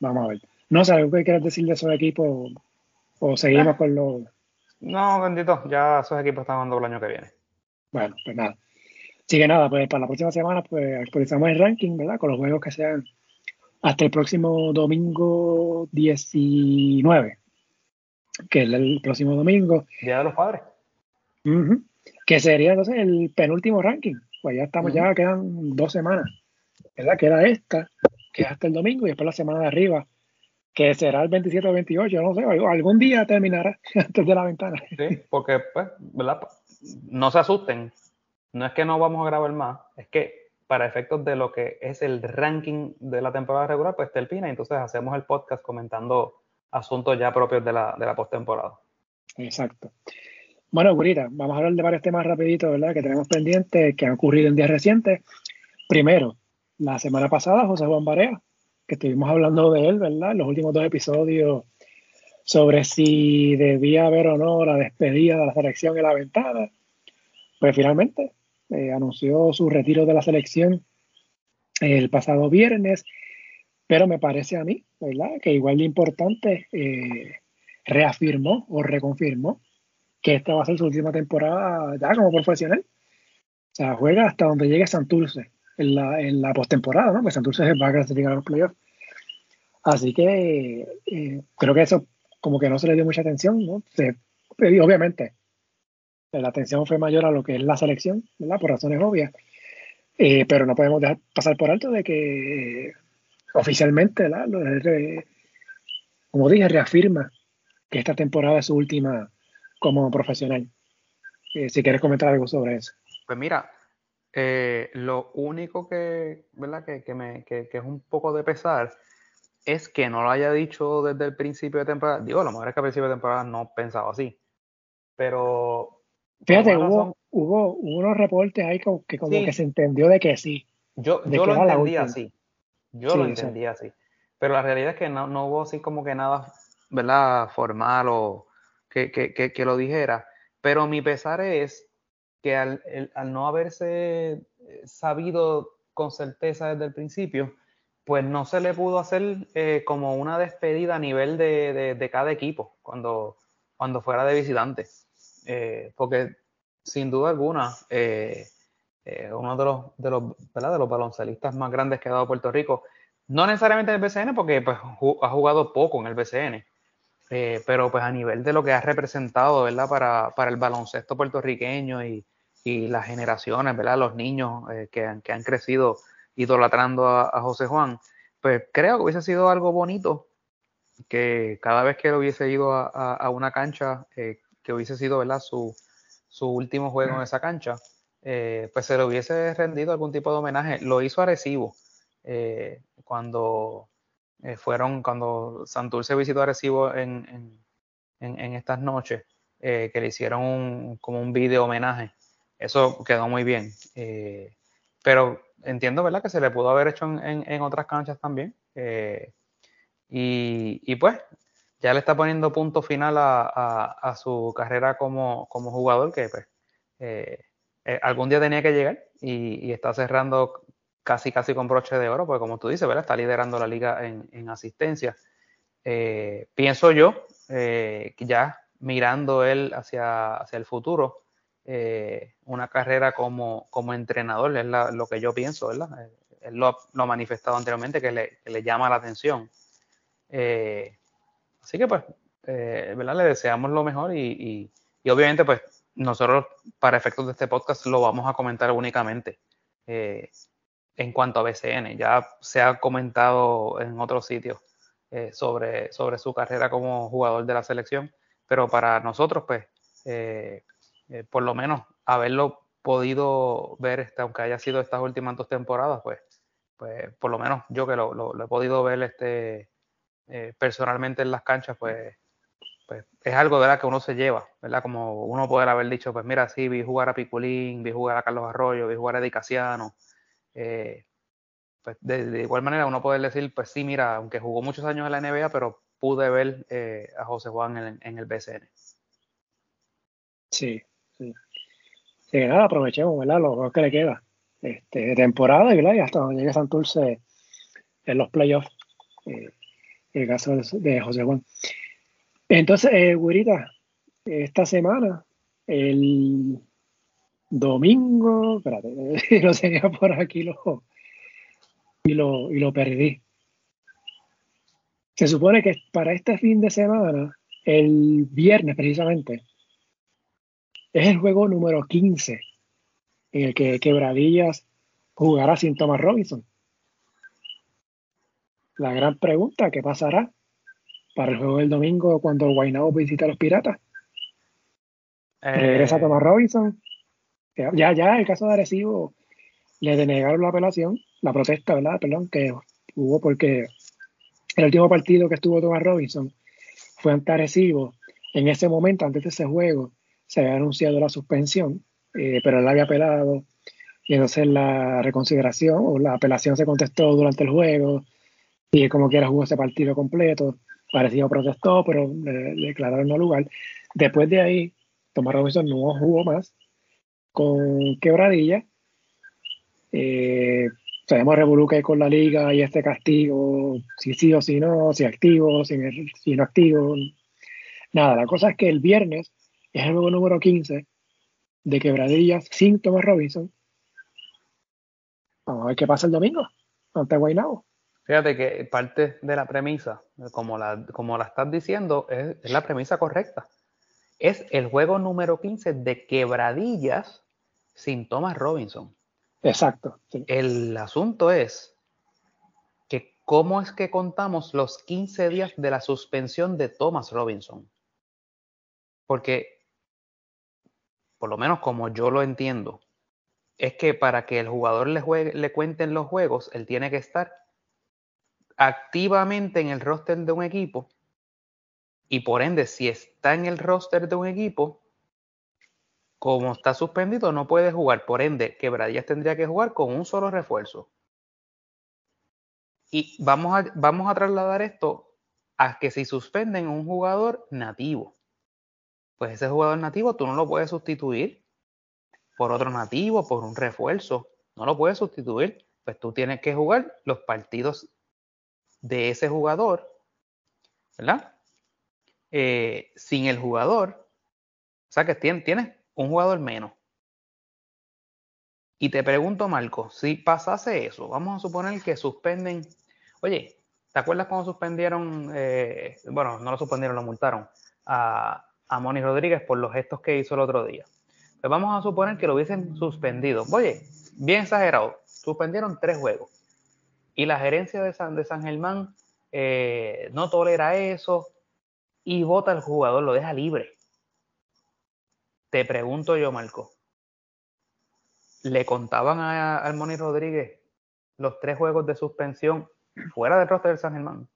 vamos a ver. No sé, ¿qué quieres decir de esos equipos? ¿O seguimos con los.? No, bendito, ya esos equipos están dando el año que viene. Bueno, pues nada. Así que nada, pues para la próxima semana, pues actualizamos el ranking, ¿verdad? Con los juegos que sean hasta el próximo domingo 19, que es el próximo domingo. Día de los Padres. que sería entonces el penúltimo ranking. Pues ya estamos, ya quedan dos semanas. ¿Verdad? Queda esta, que es hasta el domingo, y después la semana de arriba, que será el 27 o 28, no sé, algún día terminará antes de la ventana. Sí, porque, pues, ¿verdad? No se asusten. No es que no vamos a grabar más, es que para efectos de lo que es el ranking de la temporada regular, pues termina. Entonces hacemos el podcast comentando asuntos ya propios de la, de la postemporada. Exacto. Bueno, Gurita, vamos a hablar de varios temas rapiditos, ¿verdad? Que tenemos pendientes, que han ocurrido en días recientes. Primero, la semana pasada, José Juan Barea, que estuvimos hablando de él, ¿verdad? En los últimos dos episodios sobre si debía haber o no la despedida de la selección en la ventana. Pues finalmente eh, anunció su retiro de la selección el pasado viernes, pero me parece a mí, ¿verdad? Que igual de importante, eh, reafirmó o reconfirmó que esta va a ser su última temporada ya como profesional. O sea, juega hasta donde llegue Santurce en la, en la postemporada, ¿no? Pues Santurce va a clasificar a los playoffs. Así que eh, creo que eso como que no se le dio mucha atención, ¿no? Se, obviamente, la atención fue mayor a lo que es la selección, ¿verdad? Por razones obvias. Eh, pero no podemos dejar pasar por alto de que eh, oficialmente, ¿verdad? como dije, reafirma que esta temporada es su última como profesional. Eh, si quieres comentar algo sobre eso. Pues mira, lo único que, ¿verdad? Que, me, que, es un poco de pesar es que no lo haya dicho desde el principio de temporada. Digo, a lo mejor es que al principio de temporada no pensaba así. Pero. Fíjate, hubo, hubo, unos reportes ahí que como que se entendió de que sí. Yo, yo lo entendía así. Yo lo entendía así. Pero la realidad es que no, no, hubo así como que nada, ¿verdad? Formal o que, que, que, lo dijera. Pero mi pesar es que al, no haberse sabido con certeza desde el principio, pues no se le pudo hacer eh, como una despedida a nivel de, cada equipo cuando, cuando fuera de visitante. Eh, porque sin duda alguna, eh, uno de los, de, los, baloncelistas más grandes que ha dado Puerto Rico, no necesariamente en el BCN, porque pues, ha jugado poco en el BCN, pero pues a nivel de lo que ha representado para el baloncesto puertorriqueño y, y las generaciones, ¿verdad? los niños que, que han crecido idolatrando a, José Juan, pues creo que hubiese sido algo bonito que cada vez que él hubiese ido a, una cancha, eh, que hubiese sido ¿verdad? Su, su último juego en esa cancha, eh, pues se le hubiese rendido algún tipo de homenaje. Lo hizo Arecibo eh, cuando fueron, cuando Santurce visitó Arecibo en, en, en, estas noches, que le hicieron como un video homenaje. Eso quedó muy bien. pero entiendo, ¿verdad? Que se le pudo haber hecho en, otras canchas también. Eh, y, pues ya le está poniendo punto final a, su carrera como, jugador, que pues eh, eh, algún día tenía que llegar y, está cerrando casi casi con broche de oro, porque como tú dices, ¿verdad? Está liderando la liga en, asistencia. pienso yo que ya mirando él hacia el futuro, eh, una carrera como, como entrenador, es lo que yo pienso, ¿verdad? Eh, él lo, ha manifestado anteriormente, que le, llama la atención. Eh, así que pues, ¿verdad? Le deseamos lo mejor y, y, obviamente pues nosotros para efectos de este podcast lo vamos a comentar únicamente en cuanto a BCN. Ya se ha comentado en otros sitios sobre, sobre su carrera como jugador de la selección, pero para nosotros pues eh, por lo menos haberlo podido ver, este, aunque haya sido estas últimas dos temporadas, pues, pues por lo menos yo que lo, he podido ver este, eh, personalmente en las canchas, pues, pues es algo la que uno se lleva, ¿verdad? Como uno puede haber dicho, pues mira, sí, vi jugar a Piculín, vi jugar a Carlos Arroyo, vi jugar a Edicasiano. Eh, pues de, igual manera uno puede decir, pues sí, mira, aunque jugó muchos años en la NBA, pero pude ver a José Juan en, en el BCN. Sí, Sí. nada, aprovechemos, ¿verdad? Lo, que le queda. Este, de temporada. Y hasta donde llegue Santurce en los playoffs. Eh, el caso de, José Juan. Entonces, eh, esta semana, el domingo, espérate, lo tenía por aquí lo, y, lo, y lo perdí. Se supone que para este fin de semana, el viernes precisamente, es el juego número 15 en el que Quebradillas jugará sin Thomas Robinson. La gran pregunta, ¿qué pasará para el juego del domingo cuando Guaynabo visita a los Piratas? ¿Regresa eh. Thomas Robinson? Ya, ya, el caso de Arecibo le denegaron la apelación, la protesta, ¿verdad? Perdón, que hubo porque el último partido que estuvo Thomas Robinson fue ante Arecibo. En ese momento, antes de ese juego, se había anunciado la suspensión, eh, pero él había apelado y entonces la reconsideración o la apelación se contestó durante el juego y como quiera jugó ese partido completo. Parecido protestó, pero le, declararon no lugar. Después de ahí, Tomás Robinson no jugó más con quebradilla. Eh, sabemos revoluque con la liga y este castigo, si sí o si no, si activo, si, si no activo. Nada, la cosa es que el viernes es el juego número 15 de quebradillas sin Thomas Robinson. Vamos a ver qué pasa el domingo ante Guaynabo. Fíjate que parte de la premisa, como la, como la estás diciendo, es, es la premisa correcta. Es el juego número 15 de quebradillas sin Thomas Robinson. Exacto. sí. El asunto es que cómo es que contamos los 15 días de la suspensión de Thomas Robinson. Porque, por lo menos como yo lo entiendo, es que para que el jugador le, juegue, le cuenten los juegos, él tiene que estar activamente en el roster de un equipo y por ende, si está en el roster de un equipo, como está suspendido, no puede jugar. Por ende, Quebradillas tendría que jugar con un solo refuerzo. Y vamos a, vamos a trasladar esto a que si suspenden un jugador nativo, pues ese jugador nativo tú no lo puedes sustituir por otro nativo, por un refuerzo. No lo puedes sustituir. Pues tú tienes que jugar los partidos de ese jugador, ¿verdad? Eh, sin el jugador. O sea que tienes, un jugador menos. Y te pregunto, Marco, si pasase eso, vamos a suponer que suspenden. Oye, ¿te acuerdas cuando suspendieron? Eh, bueno, no lo suspendieron, lo multaron a, a Moni Rodríguez por los gestos que hizo el otro día. Pues vamos a suponer que lo hubiesen suspendido. Oye, bien exagerado, suspendieron tres juegos. Y la gerencia de San, de San Germán eh, no tolera eso y vota al jugador, lo deja libre. Te pregunto yo, Marco, ¿le contaban a, Moni Rodríguez los tres juegos de suspensión fuera del roster del San Germán?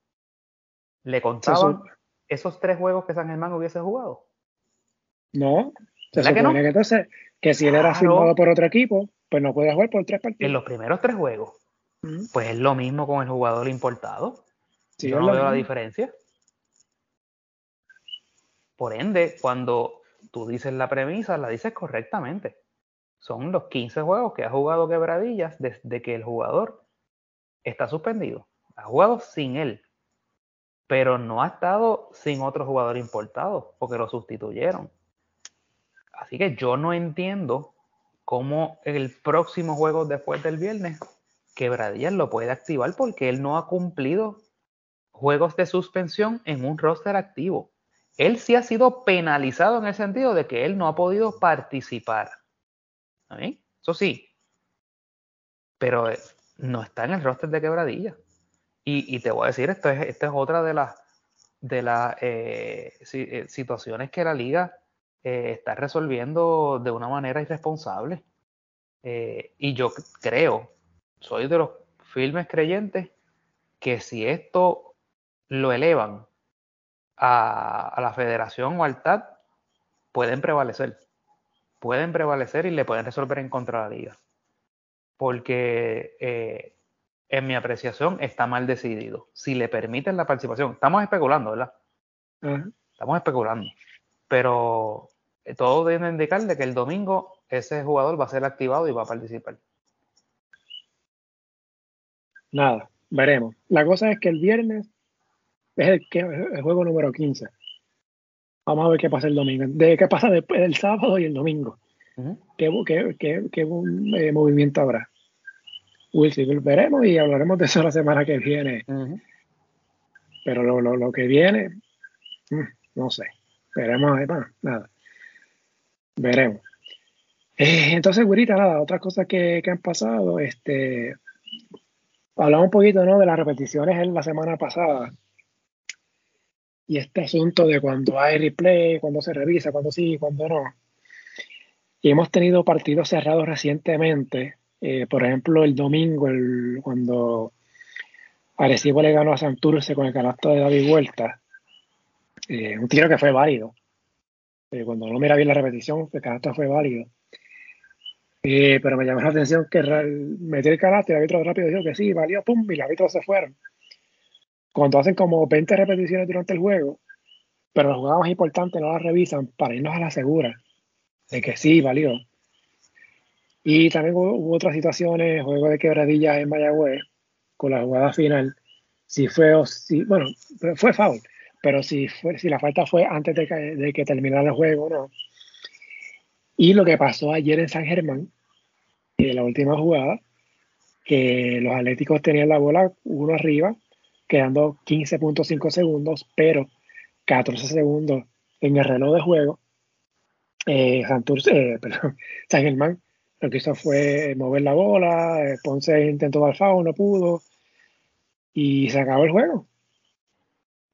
¿Le contaban esos tres juegos que San Germán hubiese jugado? No, se supone que, no? que, entonces que si él era firmado por otro equipo, pues no puede jugar por tres partidos. En los primeros tres juegos. Uh -huh. Pues es lo mismo con el jugador importado. Sí, Yo no veo la diferencia. Por ende, cuando tú dices la premisa, la dices correctamente. Son los 15 juegos que ha jugado Quebradillas desde que el jugador está suspendido. Ha jugado sin él, pero no ha estado sin otro jugador importado porque lo sustituyeron. Así que yo no entiendo cómo el próximo juego después del viernes Quebradillas lo puede activar porque él no ha cumplido juegos de suspensión en un roster activo él sí ha sido penalizado en el sentido de que él no ha podido participar. ¿Sí? Eso sí. Pero eh, no está en el roster de quebradilla. Y, y te voy a decir, esto es, esta es otra de las de las eh, situaciones que la liga eh, está resolviendo de una manera irresponsable. Eh, y yo creo, soy de los firmes creyentes, que si esto lo elevan a, a, la federación o al TAT pueden prevalecer. Pueden prevalecer y le pueden resolver en contra de la liga. Porque eh, en mi apreciación está mal decidido. Si le permiten la participación, estamos especulando, ¿verdad? Uh -huh. Estamos especulando. Pero eh, todo debe indicar de que el domingo ese jugador va a ser activado y va a participar. Nada, veremos. La cosa es que el viernes es el, el, juego número 15. Vamos a ver qué pasa el domingo. De qué pasa después del sábado y el domingo. Uh -huh. ¿Qué, qué, qué, qué eh, movimiento habrá? Veremos y hablaremos de eso la semana que viene. Uh -huh. Pero lo, lo, lo, que viene, mm, no sé. Veremos, eh, bueno, nada. Veremos. Eh, entonces, Gurita, nada, otras cosas que, que han pasado. Este, hablamos un poquito ¿no? de las repeticiones en la semana pasada y este asunto de cuando hay replay, cuando se revisa, cuando sí, cuando no. Y hemos tenido partidos cerrados recientemente. Eh, por ejemplo, el domingo, el, cuando Arecibo le ganó a Santurce con el canasto de David Vuelta. Eh, un tiro que fue válido. Eh, cuando no mira bien la repetición, el canasto fue válido. Eh, pero me llamó la atención que metió el canasto y el árbitro rápido dijo que sí, valió, pum, y los árbitros se fueron cuando hacen como 20 repeticiones durante el juego, pero las jugadas más importantes no las revisan para irnos a la segura de que sí, valió. Y también hubo, hubo otras situaciones, juego de quebradillas en Mayagüez, con la jugada final, si fue o si, bueno, fue foul, pero si, fue, si la falta fue antes de que, de que terminara el juego, no. Y lo que pasó ayer en San Germán, en la última jugada, que los Atléticos tenían la bola uno arriba, quedando 15.5 segundos, pero 14 segundos en el reloj de juego. Eh, eh San Germán lo que hizo fue mover la bola, eh, Ponce intentó dar no pudo, y se acabó el juego.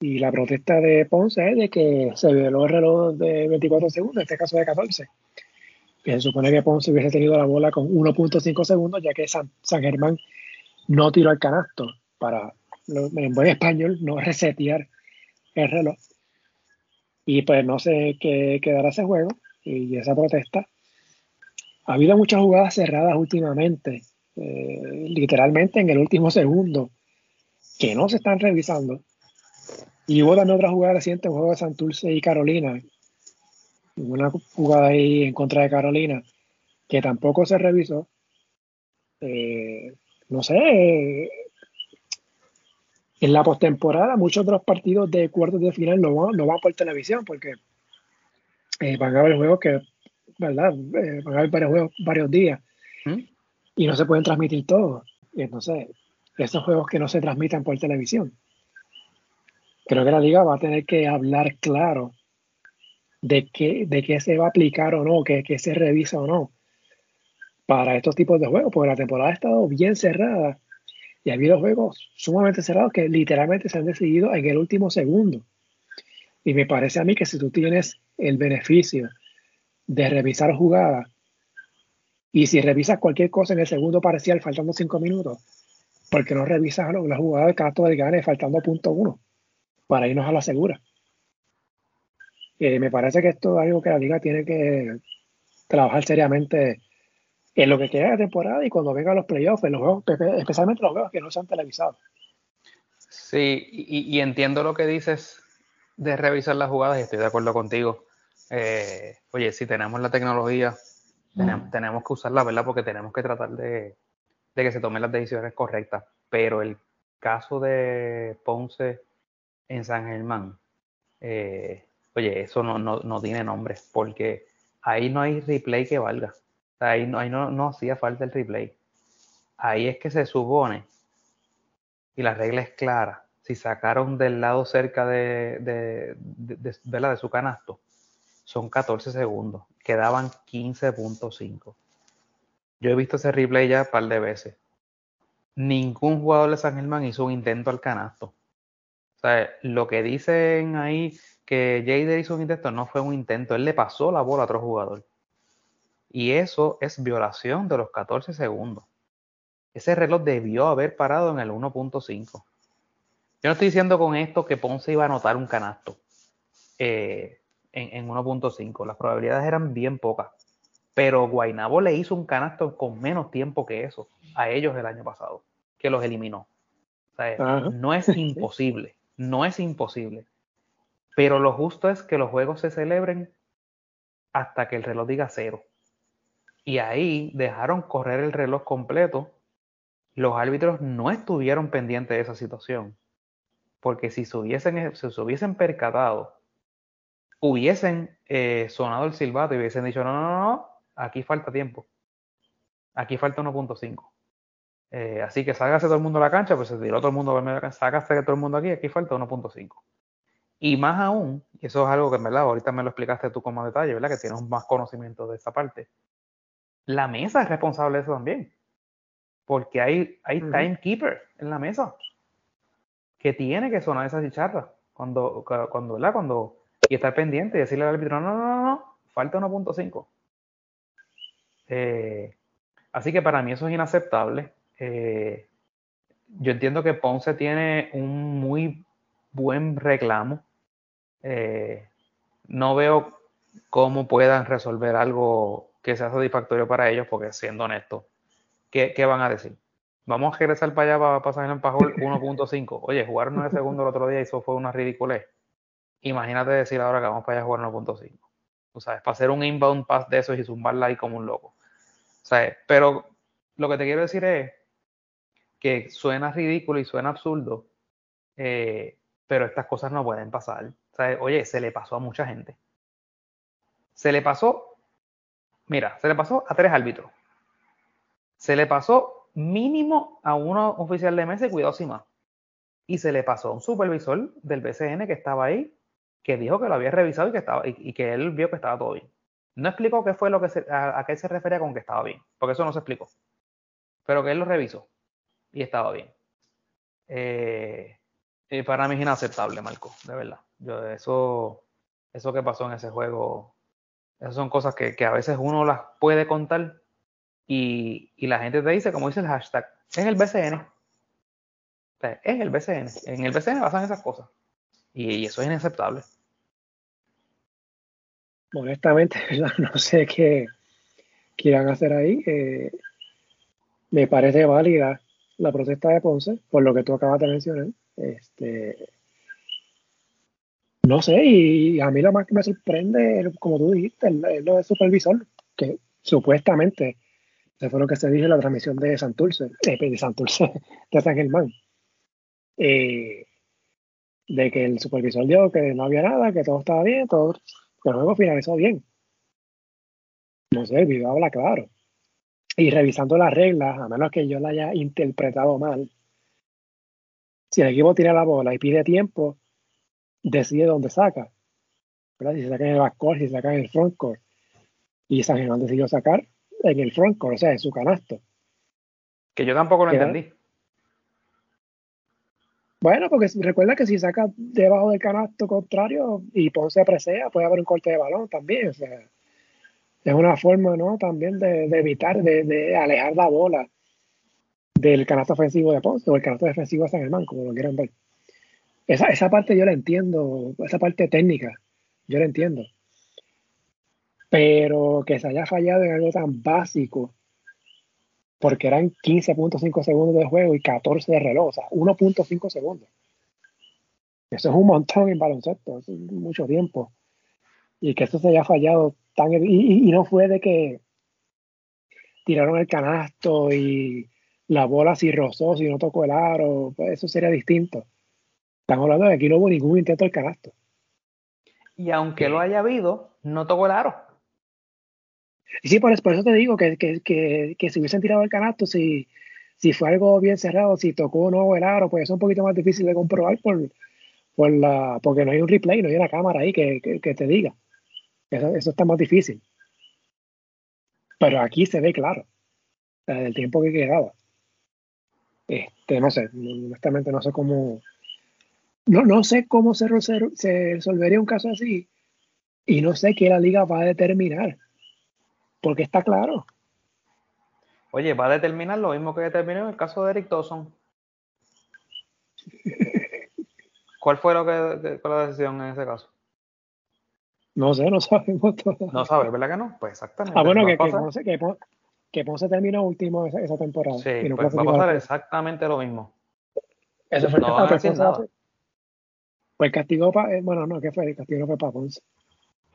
Y la protesta de Ponce es de que se violó el reloj de 24 segundos, en este caso de 14. Que se supone que Ponce hubiese tenido la bola con 1.5 segundos, ya que San, Germán no tiró el canasto para, en buen español, no resetear el reloj. Y pues no sé qué quedará ese juego y esa protesta. Ha habido muchas jugadas cerradas últimamente, eh, literalmente en el último segundo, que no se están revisando y hubo también otra jugada reciente, un juego de Santurce y Carolina. Una jugada ahí en contra de Carolina que tampoco se revisó. Eh, no sé. en la postemporada, muchos de los partidos de cuartos de final no van, no van por televisión porque eh, van a haber juegos que, ¿verdad? Eh, van a haber varios juegos varios días ¿Mm? y no se pueden transmitir todos. Entonces, esos juegos que no se transmitan por televisión creo que la liga va a tener que hablar claro de qué, de qué se va a aplicar o no, qué, se revisa o no para estos tipos de juegos, porque la temporada ha estado bien cerrada y ha habido juegos sumamente cerrados que literalmente se han decidido en el último segundo. Y me parece a mí que si tú tienes el beneficio de revisar jugadas y si revisas cualquier cosa en el segundo parcial faltando cinco minutos, porque no revisas la jugada del caso del gane faltando punto uno? Para irnos a la segura. Eh, me parece que esto es algo que la liga tiene que trabajar seriamente en lo que queda de temporada y cuando vengan los playoffs, en los juegos, especialmente los juegos que no se han televisado. Sí, y, entiendo lo que dices de revisar las jugadas y estoy de acuerdo contigo. Eh, oye, si tenemos la tecnología, tenemos, tenemos, que usarla, ¿verdad? Porque tenemos que tratar de, de que se tomen las decisiones correctas. Pero el caso de Ponce en San Germán, eh, oye, eso no, no, tiene nombre, porque ahí no hay replay que valga. Ahí no, ahí no, hacía falta el replay. Ahí es que se supone, y la regla es clara, si sacaron del lado cerca de, de, de, la de su canasto, son 14 segundos, quedaban 15.5. Yo he visto ese replay ya un par de veces. Ningún jugador de San Germán hizo un intento al canasto sea, lo que dicen ahí que Jader hizo un intento no fue un intento, él le pasó la bola a otro jugador. Y eso es violación de los 14 segundos. Ese reloj debió haber parado en el 1.5. Yo no estoy diciendo con esto que Ponce iba a anotar un canasto eh, en, en 1.5. Las probabilidades eran bien pocas. Pero Guainabo le hizo un canasto con menos tiempo que eso a ellos el año pasado, que los eliminó. O sea, no es imposible. No es imposible. Pero lo justo es que los juegos se celebren hasta que el reloj diga cero. Y ahí dejaron correr el reloj completo. Los árbitros no estuvieron pendientes de esa situación. Porque si se hubiesen, se hubiesen percatado, hubiesen eh, sonado el silbato y hubiesen dicho, no, no, no, no, aquí falta tiempo. Aquí falta 1.5. Eh, así que sálgase todo el mundo a la cancha, pues se tiró todo el mundo a la cancha, sácase todo el mundo aquí, aquí falta 1.5. Y más aún, y eso es algo que en verdad ahorita me lo explicaste tú como detalle, ¿verdad? Que tienes más conocimiento de esta parte. La mesa es responsable de eso también. Porque hay, hay timekeeper en la mesa que tiene que sonar esa chicharra cuando, cuando, ¿verdad? Cuando, y estar pendiente y decirle al árbitro, no, no, no, no, falta 1.5. Eh, así que para mí eso es inaceptable. Eh, yo entiendo que Ponce tiene un muy buen reclamo. Eh, no veo cómo puedan resolver algo que sea satisfactorio para ellos, porque siendo honesto, ¿qué, van a decir? Vamos a regresar para allá para pasar en el Pajol 1.5. Oye, jugar 9 segundos el otro día y eso fue una ridiculez. Imagínate decir ahora que vamos para allá a jugar 1.5. O sea, para hacer un inbound pass de eso y zumbarla ahí como un loco. O sea, pero lo que te quiero decir es que suena ridículo y suena absurdo, eh, pero estas cosas no pueden pasar. oye, se le pasó a mucha gente. Se le pasó Mira, se le pasó a tres árbitros. Se le pasó mínimo a uno oficial de mesa y cuidado sin más. Y se le pasó a un supervisor del BCN que estaba ahí, que dijo que lo había revisado y que, estaba, y, que él vio que estaba todo bien. No explicó qué fue lo que a, a, qué se refería con que estaba bien, porque eso no se explicó. Pero que él lo revisó y estaba bien. Eh, y para mí es inaceptable, Marco, de verdad. Yo, eso, eso que pasó en ese juego, esas son cosas que, que a veces uno las puede contar y, y, la gente te dice, como dice el hashtag, es el BCN. es el BCN. En el BCN pasan esas cosas. Y, eso es inaceptable. Honestamente, no sé qué quieran hacer ahí. Eh, me parece válida la protesta de Ponce, por lo que tú acabas de mencionar. Este, no sé, y a mí lo más que me sorprende, como tú dijiste, es lo de supervisor, que supuestamente, eso fue lo que se dijo en la transmisión de Santurce, eh, de Santurce, de San Germán, eh, de que el supervisor dijo que no había nada, que todo estaba bien, todo, que el juego finalizó bien. No sé, el video habla claro. Y revisando las reglas, a menos que yo la haya interpretado mal, si el equipo tira la bola y pide tiempo, decide dónde saca. ¿verdad? Si se saca en el backcourt, si se saca en el frontcourt. Y San Germán decidió sacar en el frontcourt, o sea, en su canasto. Que yo tampoco lo entendí. Bueno, porque recuerda que si saca debajo del canasto contrario y Ponce presea, puede haber un corte de balón también. O sea, es una forma, ¿no? También de, evitar, de, de, alejar la bola del canasto ofensivo de Ponce o el canasto defensivo de San Germán, como lo quieran ver. Esa, esa parte yo la entiendo, esa parte técnica, yo la entiendo. Pero que se haya fallado en algo tan básico, porque eran 15.5 segundos de juego y 14 de reloj, o sea, 1.5 segundos. Eso es un montón en baloncesto, es mucho tiempo. Y que eso se haya fallado tan. Y, y no fue de que tiraron el canasto y la bola si rozó, si no tocó el aro, pues eso sería distinto. Estamos hablando de que aquí no hubo ningún intento del canasto. Y aunque lo haya habido, no tocó el aro. Y sí, por eso, por eso te digo que, que, que, que, si hubiesen tirado el canasto, si, si fue algo bien cerrado, si tocó o no el aro, pues eso es un poquito más difícil de comprobar por, por la, porque no hay un replay, no hay una cámara ahí que, que te diga. Eso, eso, está más difícil. Pero aquí se ve claro, el tiempo que quedaba. Este, no sé, honestamente no sé cómo, no, no sé cómo se, se, resolvería un caso así y no sé qué la liga va a determinar, porque está claro. Oye, va a determinar lo mismo que determinó en el caso de Eric Dawson. ¿Cuál fue lo que, la decisión en ese caso? No sé, no sabemos todo. No sabes, ¿verdad que no? Pues exactamente. Ah, bueno, que, que, Ponce, que, que, Ponce, terminó último esa, esa temporada. Sí, no pues va a pasar exactamente lo mismo. Eso fue no el. Pues el castigo para, eh, bueno, no, ¿qué fue? El castigo no fue para Ponce.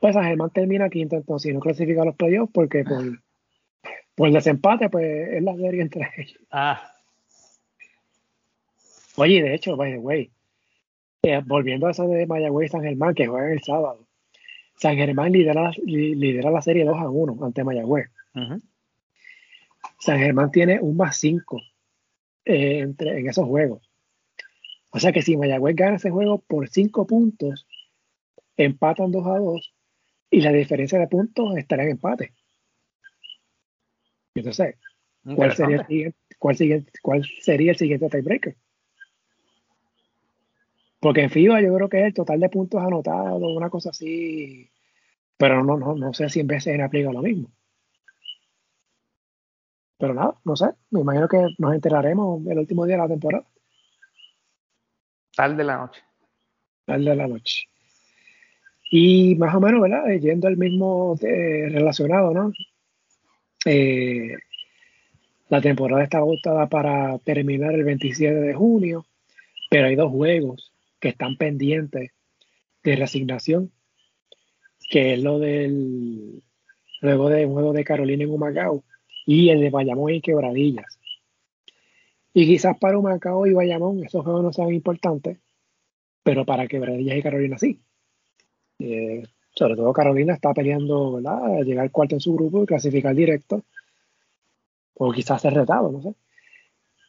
Pues San Germán termina quinto, entonces, y no clasifica a los playoffs porque por, por el desempate, pues es la serie entre ellos. Ah. Oye, de hecho, by the way, eh, volviendo a eso de Mayagüez y San Germán, que juegan el sábado, San Germán lidera, lidera la serie 2 a 1 ante Mayagüez. San Germán tiene un más 5 eh, entre, en esos juegos. O sea que si Mayagüez gana ese juego por 5 puntos, empatan 2 a 2 y la diferencia de puntos estará en empate. Entonces, ¿cuál sería, el siguiente, cuál, siguiente, ¿cuál sería el siguiente tiebreaker? Porque en FIBA yo creo que es el total de puntos anotados, una cosa así. Pero no, no, no sé si en BCN aplica lo mismo. Pero nada, no sé. Me imagino que nos enteraremos el último día de la temporada. Tal de la noche. Tal de la noche. Y más o menos, ¿verdad? Eh, yendo al mismo eh, relacionado, ¿no? Eh, la temporada está agotada para terminar el 27 de junio, pero hay dos juegos que están pendientes de resignación, que es lo del luego de un juego de Carolina en Humacao y el de Bayamón y Quebradillas. Y quizás para Humacao y Bayamón esos juegos no sean importantes, pero para Quebradillas y Carolina sí. Eh, sobre todo Carolina está peleando, ¿verdad? Llegar cuarto en su grupo y clasificar directo. O quizás ser retado, no sé.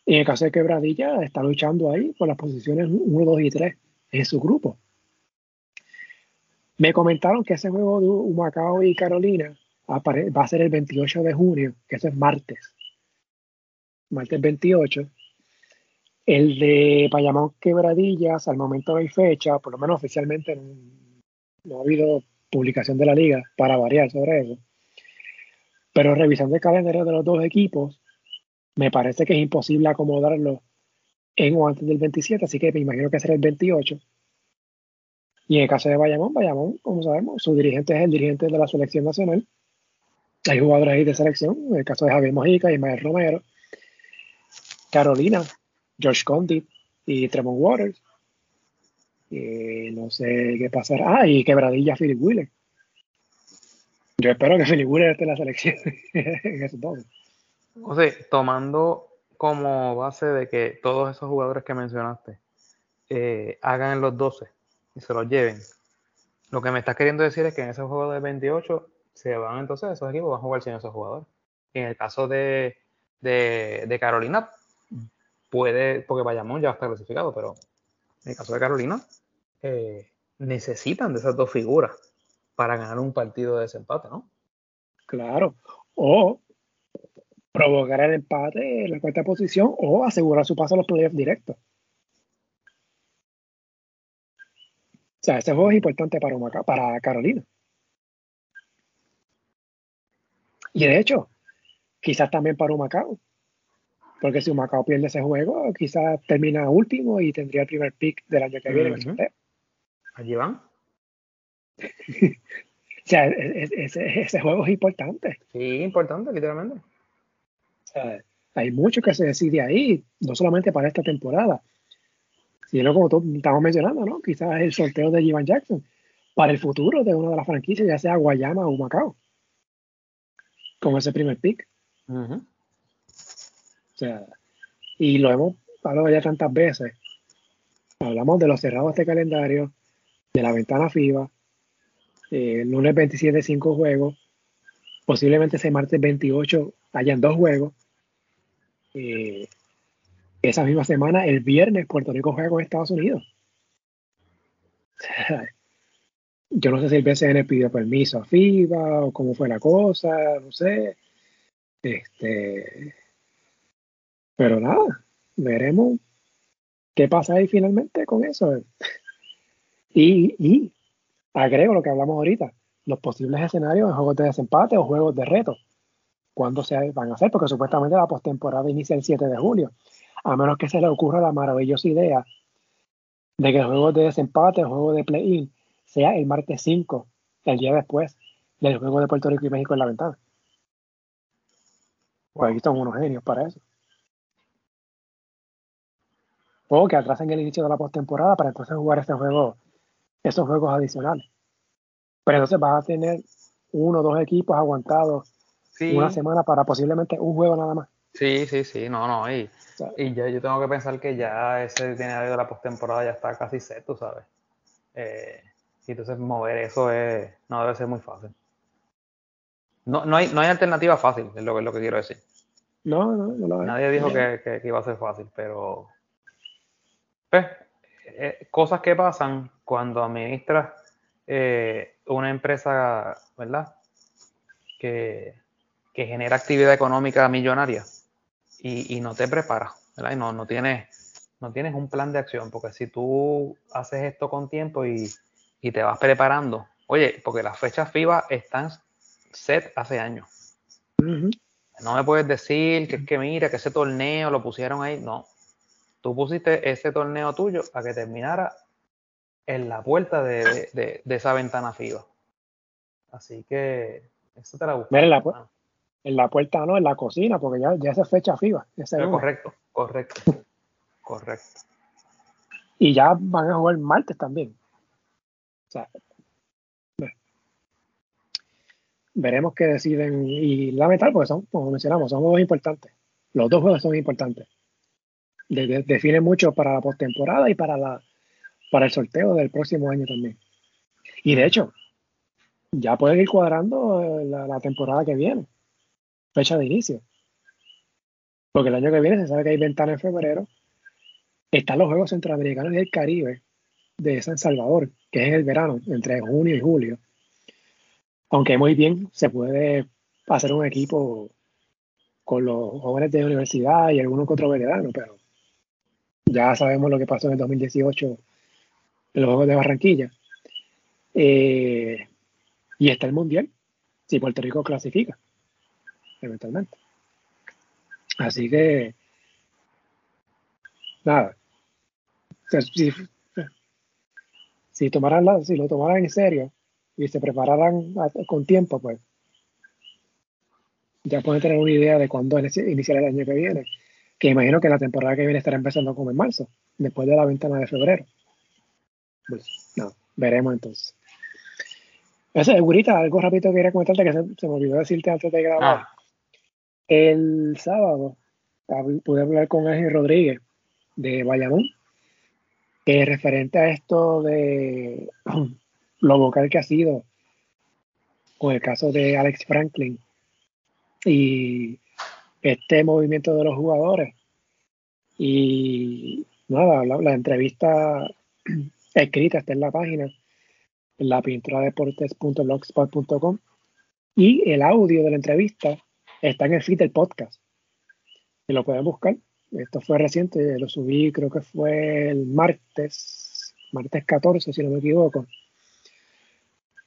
Y en el caso de Quebradilla, está luchando ahí por las posiciones 1, 2 y 3 en su grupo. Me comentaron que ese juego de Humacao y Carolina va a ser el 28 de junio, que eso es martes. Martes 28. El de Payamón Quebradillas, al momento de fecha, por lo menos oficialmente no ha habido publicación de la liga para variar sobre eso. Pero revisando el calendario de los dos equipos, me parece que es imposible acomodarlo en o antes del 27, así que me imagino que será el 28. Y en el caso de Bayamón, Bayamón, como sabemos, su dirigente es el dirigente de la selección nacional. Hay jugadores ahí de selección, en el caso de Javier Mojica Ismael Romero. Carolina, George Condi y Tremont Waters. Y no sé qué pasará. Ah, y quebradilla Philip Wheeler. Yo espero que Philip Wheeler esté en la selección en ese todo. Sea, tomando como base de que todos esos jugadores que mencionaste eh, hagan los 12 y se los lleven. Lo que me estás queriendo decir es que en ese juego de 28 se van entonces esos equipos van a jugar sin esos jugadores. En el caso de, de, Carolina, puede, porque Bayamón ya está clasificado, pero en el caso de Carolina, eh, necesitan de esas dos figuras para ganar un partido de desempate, ¿no? Claro. O provocar el empate en la cuarta posición o asegurar su paso a los playoffs directos. O sea, ese juego es importante para, para Carolina. Y de hecho, quizás también para Humacao. Porque si Humacao pierde ese juego, quizás termina último y tendría el primer pick del año que viene. Allí van. o sea, ese juego es importante. Sí, importante, literalmente hay mucho que se decide ahí, no solamente para esta temporada, sino como estamos mencionando, ¿no? Quizás el sorteo de Jivan Jackson para el futuro de una de las franquicias, ya sea Guayama o Macao, con ese primer pick. O sea, y lo hemos hablado ya tantas veces. Hablamos de los cerrados de calendario, de la ventana FIBA, eh, el lunes 27, cinco juegos, posiblemente ese martes 28 hayan dos juegos. Eh, esa misma semana, el viernes, Puerto Rico juega con Estados Unidos. Yo no sé si el BCN pidió permiso a FIBA o cómo fue la cosa, no sé. Este, pero nada, veremos qué pasa ahí finalmente con eso. Y, y agrego lo que hablamos ahorita, los posibles escenarios de juegos de desempate o juegos de reto cuándo se van a hacer, porque supuestamente la postemporada inicia el 7 de julio, a menos que se le ocurra la maravillosa idea de que el juego de desempate, el juego de play-in, sea el martes 5, el día después del juego de Puerto Rico y México en la ventana. Pues aquí son unos genios para eso. O que atrasen el inicio de la postemporada para entonces jugar este juego, esos juegos adicionales. Pero entonces vas a tener uno o dos equipos aguantados una semana para posiblemente un juego nada más. Sí, sí, sí, no, no. Y, y ya yo tengo que pensar que ya ese itinerario de la postemporada ya está casi set, tú sabes. Eh, y entonces mover eso es, no debe ser muy fácil. No, no, hay, no hay alternativa fácil, es lo, es lo que quiero decir. No, no, no lo Nadie dijo que, que, iba a ser fácil, pero. Pues, eh, cosas que pasan cuando administras eh, una empresa, ¿verdad? Que, que genera actividad económica millonaria y, no te preparas, ¿verdad? Y no, no, tienes, no tienes un plan de acción, porque si tú haces esto con tiempo y, te vas preparando, oye, porque las fechas FIBA están set hace años. No me puedes decir que es que mira, que ese torneo lo pusieron ahí. No. Tú pusiste ese torneo tuyo a que terminara en la puerta de, esa ventana FIBA. Así que eso te la busco. Mira, la, en la puerta no, en la cocina, porque ya, ya es fecha FIBA. correcto, correcto, correcto. Y ya van a jugar martes también. O sea, veremos qué deciden. Y la metal, porque son, como mencionamos, son juegos importantes. Los dos juegos son importantes. definen mucho para la postemporada y para, la, para el sorteo del próximo año también. Y de hecho, ya pueden ir cuadrando la, temporada que viene, fecha de inicio. Porque el año que viene se sabe que hay ventana en febrero. Están los Juegos Centroamericanos y el Caribe de San Salvador, que es en el verano, entre junio y julio. Aunque muy bien se puede hacer un equipo con los jóvenes de universidad y algunos otros veteranos, pero ya sabemos lo que pasó en el 2018 en los Juegos de Barranquilla. Eh, y está el Mundial, si Puerto Rico clasifica, eventualmente. Así que, nada. Si, si, tomaran si lo tomaran en serio y se prepararan con tiempo, pues ya pueden tener una idea de cuándo iniciará el año que viene. Que imagino que la temporada que viene estará empezando como en marzo, después de la ventana de febrero. Pues no, veremos entonces. Eso, Gurita, algo rápido que quería comentarte que se, me olvidó decirte antes de grabar. Ah. El sábado pude hablar con Ángel Rodríguez de Bayamón, que referente a esto de lo vocal que ha sido con el caso de Alex Franklin y este movimiento de los jugadores. Y nada, la, entrevista escrita está en la página en la pintura deportes.blogspot.com y el audio de la entrevista está en el feed del podcast. Y lo pueden buscar. Esto fue reciente, lo subí creo que fue el martes, martes 14 si no me equivoco.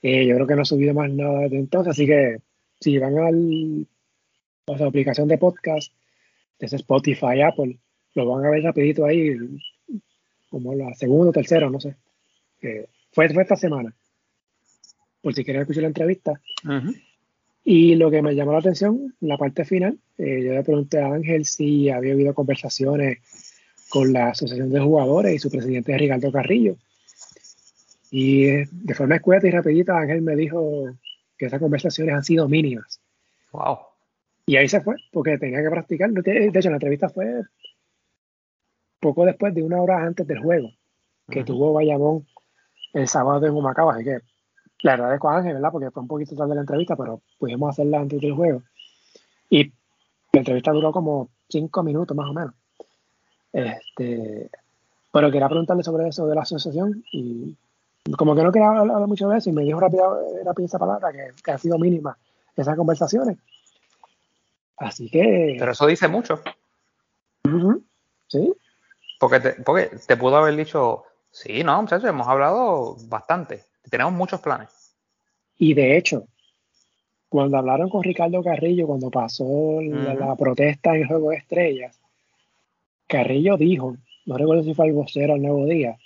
Eh, yo creo que no he subido más nada desde entonces, así que si van al, a la aplicación de podcast, desde Spotify, Apple, lo van a ver rapidito ahí, como la segunda o tercera, no sé. fue, fue esta semana por si quieren escuchar la entrevista. Y lo que me llamó la atención, la parte final, eh, yo le pregunté a Ángel si había habido conversaciones con la Asociación de Jugadores y su presidente Ricardo Carrillo. Y eh, de forma escueta y rapidita, Ángel me dijo que esas conversaciones han sido mínimas. Wow. Y ahí se fue, porque tenía que practicar. De hecho, la entrevista fue poco después de una hora antes del juego que tuvo Bayamón el sábado en Humacao, así que le agradezco a Ángel, ¿verdad? Porque fue un poquito tarde la entrevista, pero pudimos hacerla antes del juego. Y la entrevista duró como cinco minutos más o menos. Este, pero quería preguntarle sobre eso de la asociación y como que no quería hablar mucho de eso y me dijo rápido, rápido esa palabra que, que ha sido mínima esas conversaciones. Así que... Pero eso dice mucho. Sí. Porque te, porque te pudo haber dicho, sí, no, muchachos, hemos hablado bastante tenemos muchos planes. Y de hecho, cuando hablaron con Ricardo Carrillo, cuando pasó la, protesta en el Juego de Estrellas, Carrillo dijo, no recuerdo si fue el vocero al nuevo día,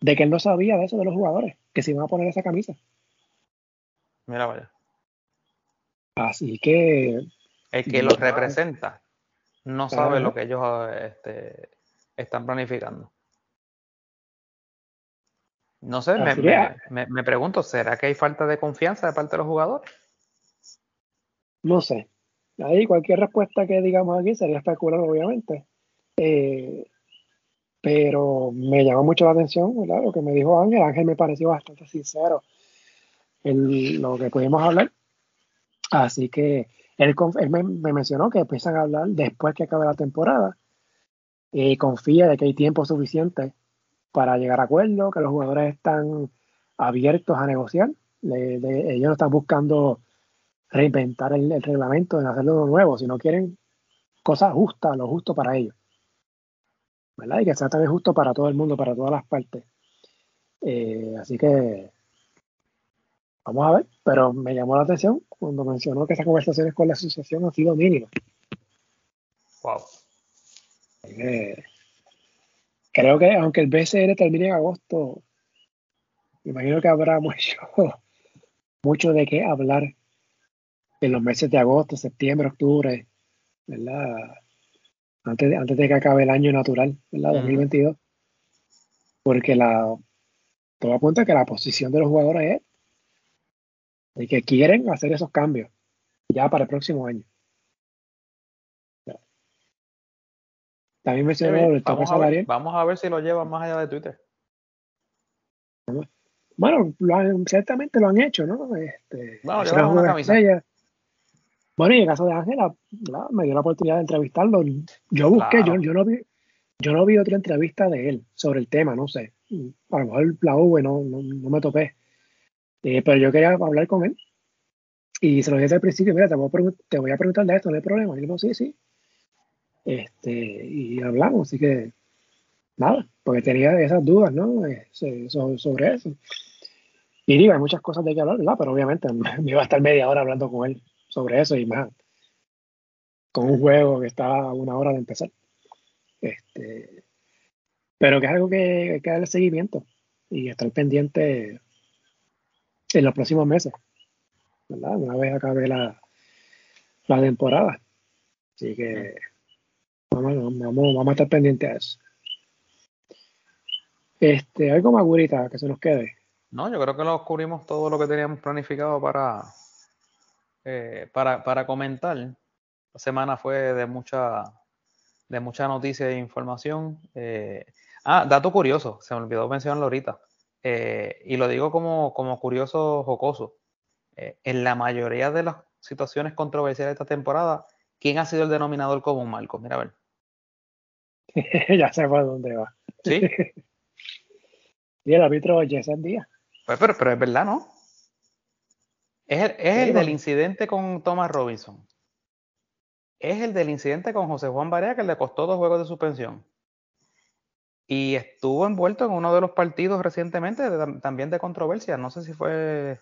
de que él no sabía de eso de los jugadores, que se iban a poner esa camisa. Mira, vaya. Así que. El que los representa no sabe lo que ellos este, están planificando. No sé, me, pregunto, ¿será que hay falta de confianza de parte de los jugadores? No sé. Ahí cualquier respuesta que digamos aquí sería especular, obviamente. Eh, pero me llamó mucho la atención lo que me dijo Ángel. Ángel me pareció bastante sincero en lo que pudimos hablar. Así que él, me, mencionó que empiezan a hablar después que acabe la temporada. Y confía de que hay tiempo suficiente para llegar a acuerdos, que los jugadores están abiertos a negociar. ellos no están buscando reinventar el, reglamento, en hacerlo nuevo, sino quieren cosas justas, lo justo para ellos. ¿Verdad? Y que sea también justo para todo el mundo, para todas las partes. Eh, así que vamos a ver, pero me llamó la atención cuando mencionó que esas conversaciones con la asociación han sido mínimas. Wow creo que aunque el BCN termine en agosto, me imagino que habrá mucho, mucho de qué hablar en los meses de agosto, septiembre, octubre, ¿verdad? Antes de, antes de que acabe el año natural, ¿verdad? 2022. Porque la, todo apunta que la posición de los jugadores es de que quieren hacer esos cambios ya para el próximo año. También mencionó el tope salarial. vamos a ver si lo llevan más allá de Twitter. bueno, ciertamente lo han hecho, ¿no? Este, bueno, una camisa. Bueno, y en el caso de Ángela, me dio la oportunidad de entrevistarlo. Yo busqué, yo, yo, no vi, yo no vi otra entrevista de él sobre el tema, no sé. A lo mejor la hubo no, no, me topé. Eh, pero yo quería hablar con él. Y se lo dije al principio, mira, te voy, a te voy a preguntar de esto, no hay problema. Y dijo, sí, sí. Este, y hablamos, así que nada, porque tenía esas dudas, ¿no? Eh, sobre, eso. Y digo, hay muchas cosas de que hablar, ¿verdad? Pero obviamente me iba a estar media hora hablando con él sobre eso y más con un juego que está a una hora de empezar. Este, pero que es algo que hay que darle seguimiento y estar pendiente en los próximos meses, ¿verdad? Una vez acabe la, la temporada. Así que vamos, vamos, a estar pendientes a eso. Este, algo más, Gurita, que se nos quede. No, yo creo que lo cubrimos todo lo que teníamos planificado para, eh, para, para, comentar. La semana fue de mucha, de mucha noticia e información. Eh, ah, dato curioso, se me olvidó mencionarlo ahorita. Eh, y lo digo como, como curioso jocoso. en la mayoría de las situaciones controversiales de esta temporada, ¿quién ha sido el denominador común, Marco? Mira a ver. ya sé por dónde va. Sí. y el árbitro Jason Díaz. Pues, pero, pero es verdad, ¿no? Es el, del incidente con Thomas Robinson. Es el del incidente con José Juan Barea que le costó dos juegos de suspensión. Y estuvo envuelto en uno de los partidos recientemente también de controversia. No sé si fue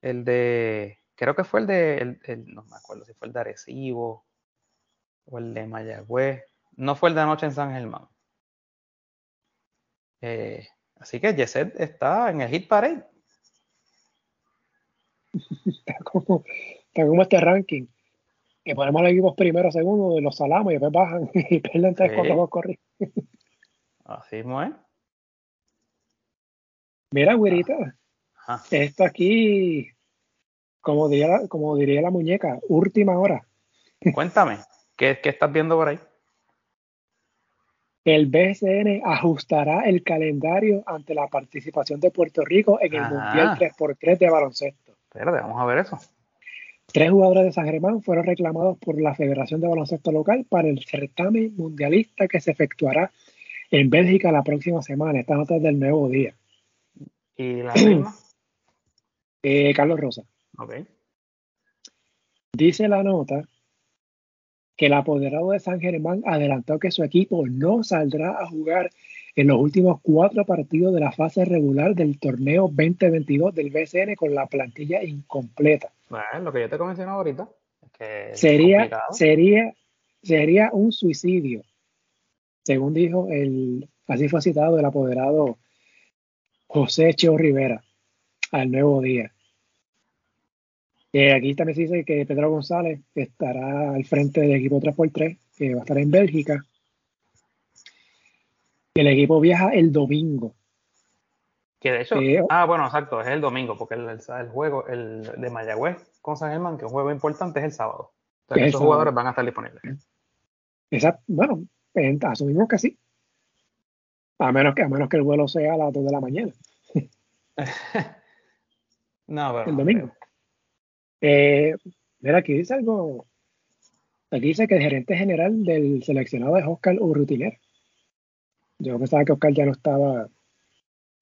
el de. Creo que fue el de. no me acuerdo si fue el de Arecibo o el de Mayagüez. No fue el de anoche en San Germán. Eh, así que Yeset está en el hit parade está, como, este ranking. Que ponemos los equipos primero, segundo, y los salamos y después bajan y pierden tres cuatro dos corridos. Así mismo es. Mira, güerita. Esto aquí, como diría, como diría la muñeca, última hora. Cuéntame, ¿qué, ¿qué, estás viendo por ahí? El BSN ajustará el calendario ante la participación de Puerto Rico en el Mundial 3x3 de baloncesto. Espérate, vamos a ver eso. Tres jugadores de San Germán fueron reclamados por la Federación de Baloncesto Local para el certamen mundialista que se efectuará en Bélgica la próxima semana. Esta nota es del nuevo día. ¿Y la misma? Eh, Carlos Rosa. Ok. Dice la nota que el apoderado de San Germán adelantó que su equipo no saldrá a jugar en los últimos cuatro partidos de la fase regular del torneo 2022 del BCN con la plantilla incompleta. Bueno, lo que yo te mencionado ahorita. sería, sería, sería un suicidio, según dijo el, así fue citado el apoderado José Cheo Rivera al Nuevo Día. Eh, aquí también se dice que Pedro González estará al frente del equipo 3x3, que va a estar en Bélgica el equipo viaja el domingo. Que de hecho, eh, ah, bueno, exacto, es el domingo, porque el, juego el de Mayagüez con San Germán, que es un juego importante, es el sábado. Entonces, esos jugadores van a estar disponibles. Exacto, bueno, asumimos que sí. A menos que, a menos que el vuelo sea a las 2 de la mañana. no, pero. El domingo. Eh, mira, aquí dice algo. Aquí dice que el gerente general del seleccionado es Oscar Urrutiner. Yo pensaba que Oscar ya no estaba.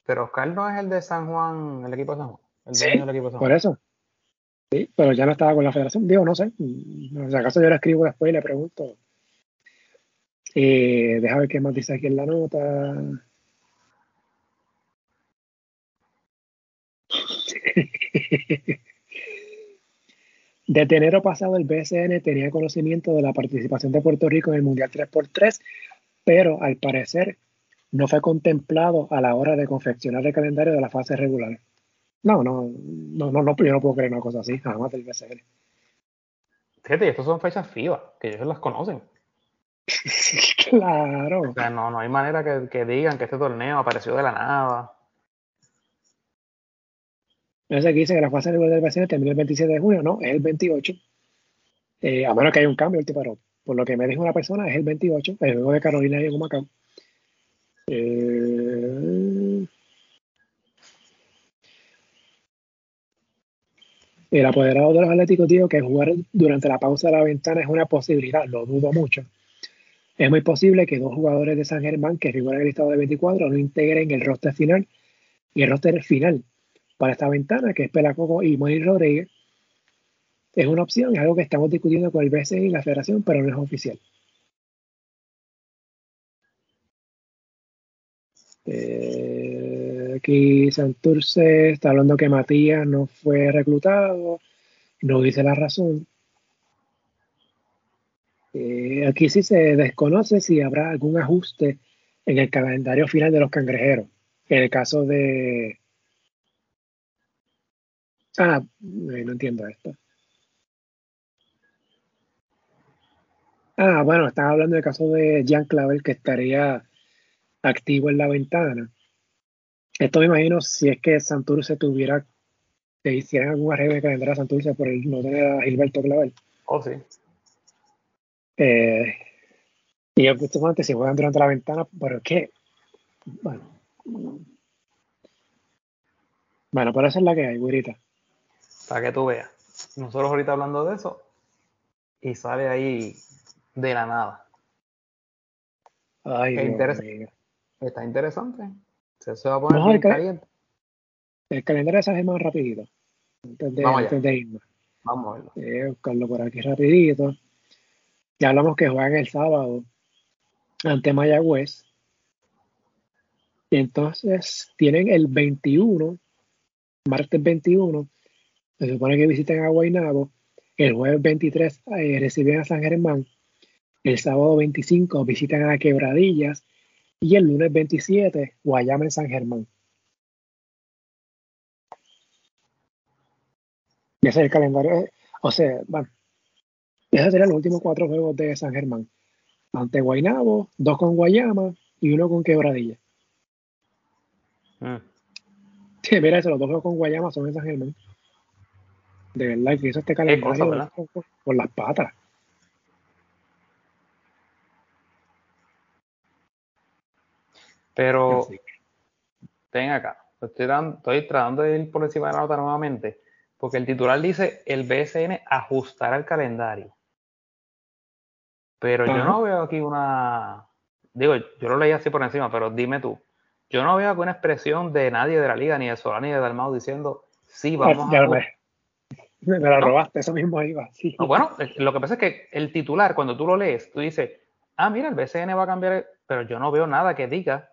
Pero Oscar no es el de San Juan, el equipo de San Juan. El sí, del equipo de San Juan. Por eso. Sí, pero ya no estaba con la federación. Digo, no sé. Si acaso yo le escribo después y le pregunto. Eh, deja ver qué más dice aquí en la nota. De enero pasado, el BSN tenía conocimiento de la participación de Puerto Rico en el Mundial 3x3, pero al parecer no fue contemplado a la hora de confeccionar el calendario de la fase regular. No, no, no, no, no yo no puedo creer una cosa así, jamás del BCL. Fíjate, estas son fechas FIBA, que ellos las conocen. claro. O sea, no, no hay manera que, digan que este torneo apareció de la nada. Sé, aquí dice que la fase regular del BCL termina el 27 de junio, no, es el 28. Eh, a menos que haya un cambio, el tipo por lo que me dijo una persona, es el 28, el juego de Carolina y Humacao. Eh, El apoderado de los Atléticos dijo que jugar durante la pausa de la ventana es una posibilidad, lo dudo mucho. Es muy posible que dos jugadores de San Germán que figuran en el listado de 24 no integren el roster final y el roster final para esta ventana, que es Pelacoco y Moni Rodríguez. Es una opción, es algo que estamos discutiendo con el BCI y la federación, pero no es oficial. Eh, aquí Santurce está hablando que Matías no fue reclutado, no dice la razón. Eh, aquí sí se desconoce si habrá algún ajuste en el calendario final de los cangrejeros. En el caso de. Ah, eh, no entiendo esto. Ah, bueno, están hablando del caso de Jean Clavel que estaría activo en la ventana. Esto me imagino si es que Santurce tuviera, que hicieran algún arreglo de calendario a Santurce por el no tener a Gilberto Clavel. Oh, sí. Eh, y yo que si juegan durante la ventana, pero qué. Bueno. Bueno, pero esa es la que hay, güerita. Para que tú veas. Nosotros ahorita hablando de eso, y sale ahí de la nada. Ay, Dios Está interesante. Se, va a poner bien caliente. El calendario se hace más rapidito. Antes de, Vamos antes de irnos. Vamos a verlo. Eh, buscarlo por aquí rapidito. Ya hablamos que juegan el sábado ante Mayagüez. Y entonces tienen el 21, martes 21, se supone que visiten a Guaynabo. El jueves 23 eh, reciben a San Germán. El sábado 25 visitan a Quebradillas y el lunes 27, Guayama en San Germán. ese es el calendario. Eh, o sea, bueno, esos serían los últimos cuatro juegos de San Germán. Ante Guaynabo, dos con Guayama y uno con Quebradilla. Mm. Sí, mira eso, los dos juegos con Guayama son en San Germán. De verdad que hizo este calendario por las patas. Pero, ven acá, estoy, estoy tratando de ir por encima de la nota nuevamente, porque el titular dice el BSN ajustará el calendario. Pero yo no veo aquí una. Digo, yo lo leí así por encima, pero dime tú. Yo no veo alguna expresión de nadie de la liga, ni de Solani ni de Dalmau diciendo sí, vamos a. Me, me la robaste, eso mismo iba. Sí. bueno, lo que pasa es que el titular, cuando tú lo lees, tú dices, ah, mira, el BCN va a cambiar, pero yo no veo nada que diga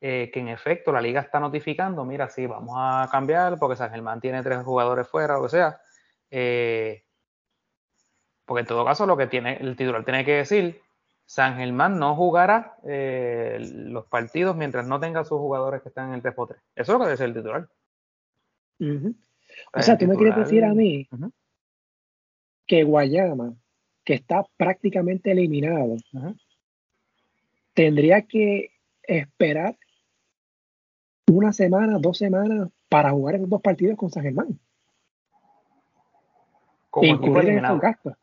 eh, que en efecto la liga está notificando, mira, sí, vamos a cambiar porque San Germán tiene tres jugadores fuera, o sea, eh, porque en todo caso lo que tiene el titular tiene que decir, San Germán no jugará eh, los partidos mientras no tenga sus jugadores que están en el 3 3 Eso es lo que dice el titular. O sea, tú me quieres decir a mí que Guayama, que está prácticamente eliminado, tendría que esperar una semana, dos semanas para jugar esos dos partidos con San Germán. Como esos gastos.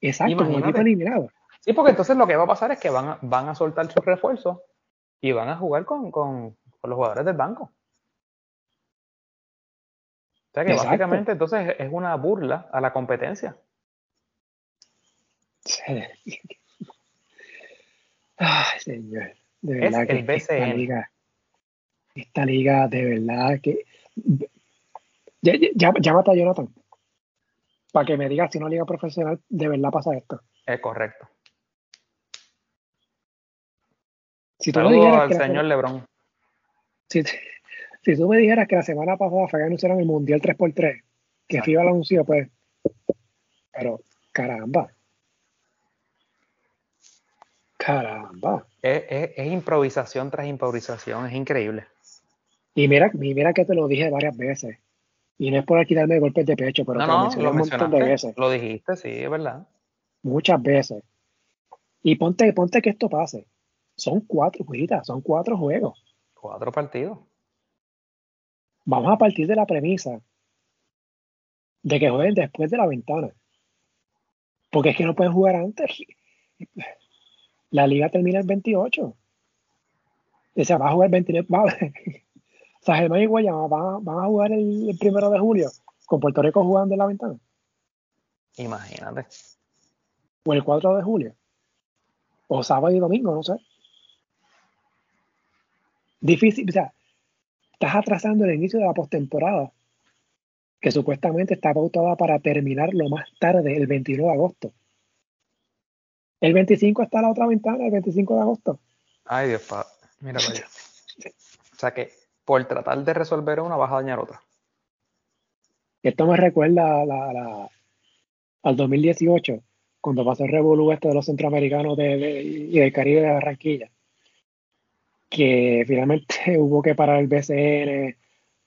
Exacto, como equipo eliminado. Sí, porque entonces lo que va a pasar es que van a, van a soltar sus refuerzos y van a jugar con, con, los jugadores del banco. O sea que básicamente entonces es una burla a la competencia. Ay, señor. De verdad es el BCN esta liga de verdad que. Ya, ya, llámate a Jonathan para que me digas si una liga profesional de verdad pasa esto. Es correcto. Si tú dijeras al señor Lebron. Si, si, tú me dijeras que la semana pasada fue que anunciaron el Mundial 3x3, que FIBA lo anunció, pues. Pero, caramba. Caramba. es improvisación tras improvisación, es increíble. Y mira, mira que te lo dije varias veces. Y no es por quitarme golpes de pecho, pero no, te lo mencioné un montón de veces. Lo dijiste, sí, es verdad. Muchas veces. Y ponte, ponte que esto pase. Son cuatro, cuiditas, son cuatro juegos. Cuatro partidos. Vamos a partir de la premisa de que jueguen después de la ventana. Porque es que no pueden jugar antes. La liga termina el 28. O sea, va a jugar el 29. San Germán y Guayama van, a jugar el, primero de julio. con Puerto Rico jugando en la ventana. Imagínate. O el 4 de julio. O sábado y domingo, no sé. Difícil, o sea, estás atrasando el inicio de la postemporada, que supuestamente está pautada para terminar lo más tarde, el 29 de agosto. El 25 está la otra ventana, el 25 de agosto. Ay, Dios, pa. mira para allá. O sea que por tratar de resolver una vas a dañar otra. Esto me recuerda al 2018, cuando pasó el revolú este de los centroamericanos y del Caribe de Barranquilla que finalmente hubo que parar el BCN,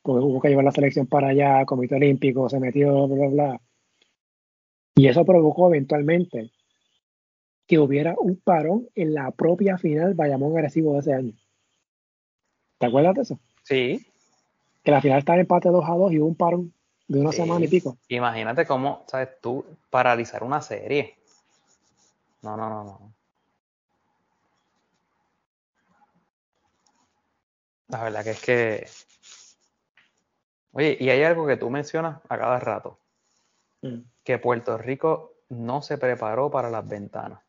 pues hubo que llevar la selección para allá, Comité Olímpico se metió, bla, bla, bla. Y eso provocó eventualmente que hubiera un parón en la propia final Bayamón agresivo de ese año. ¿Te acuerdas de eso? Sí. Que la final estaba en empate 2 a 2 y hubo un parón de una semana y pico. Imagínate cómo, ¿sabes? Tú paralizar una serie. No, no, no, no. La verdad que es que. Oye, y hay algo que tú mencionas a cada rato: mm. que Puerto Rico no se preparó para las ventanas.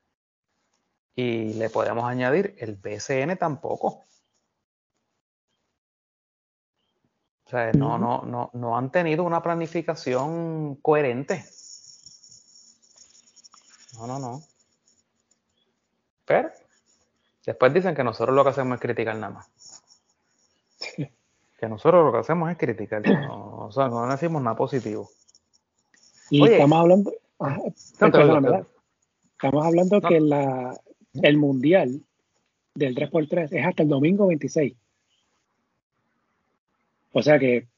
Y le podemos añadir el BCN tampoco. O sea, no, no, no, no han tenido una planificación coherente. No, no, no. Pero después dicen que nosotros lo que hacemos es criticar nada más. Que nosotros lo que hacemos es criticar, o sea, no decimos nada positivo. Y estamos hablando, estamos hablando que la, el mundial del 3x3 es hasta el domingo 26. O sea que,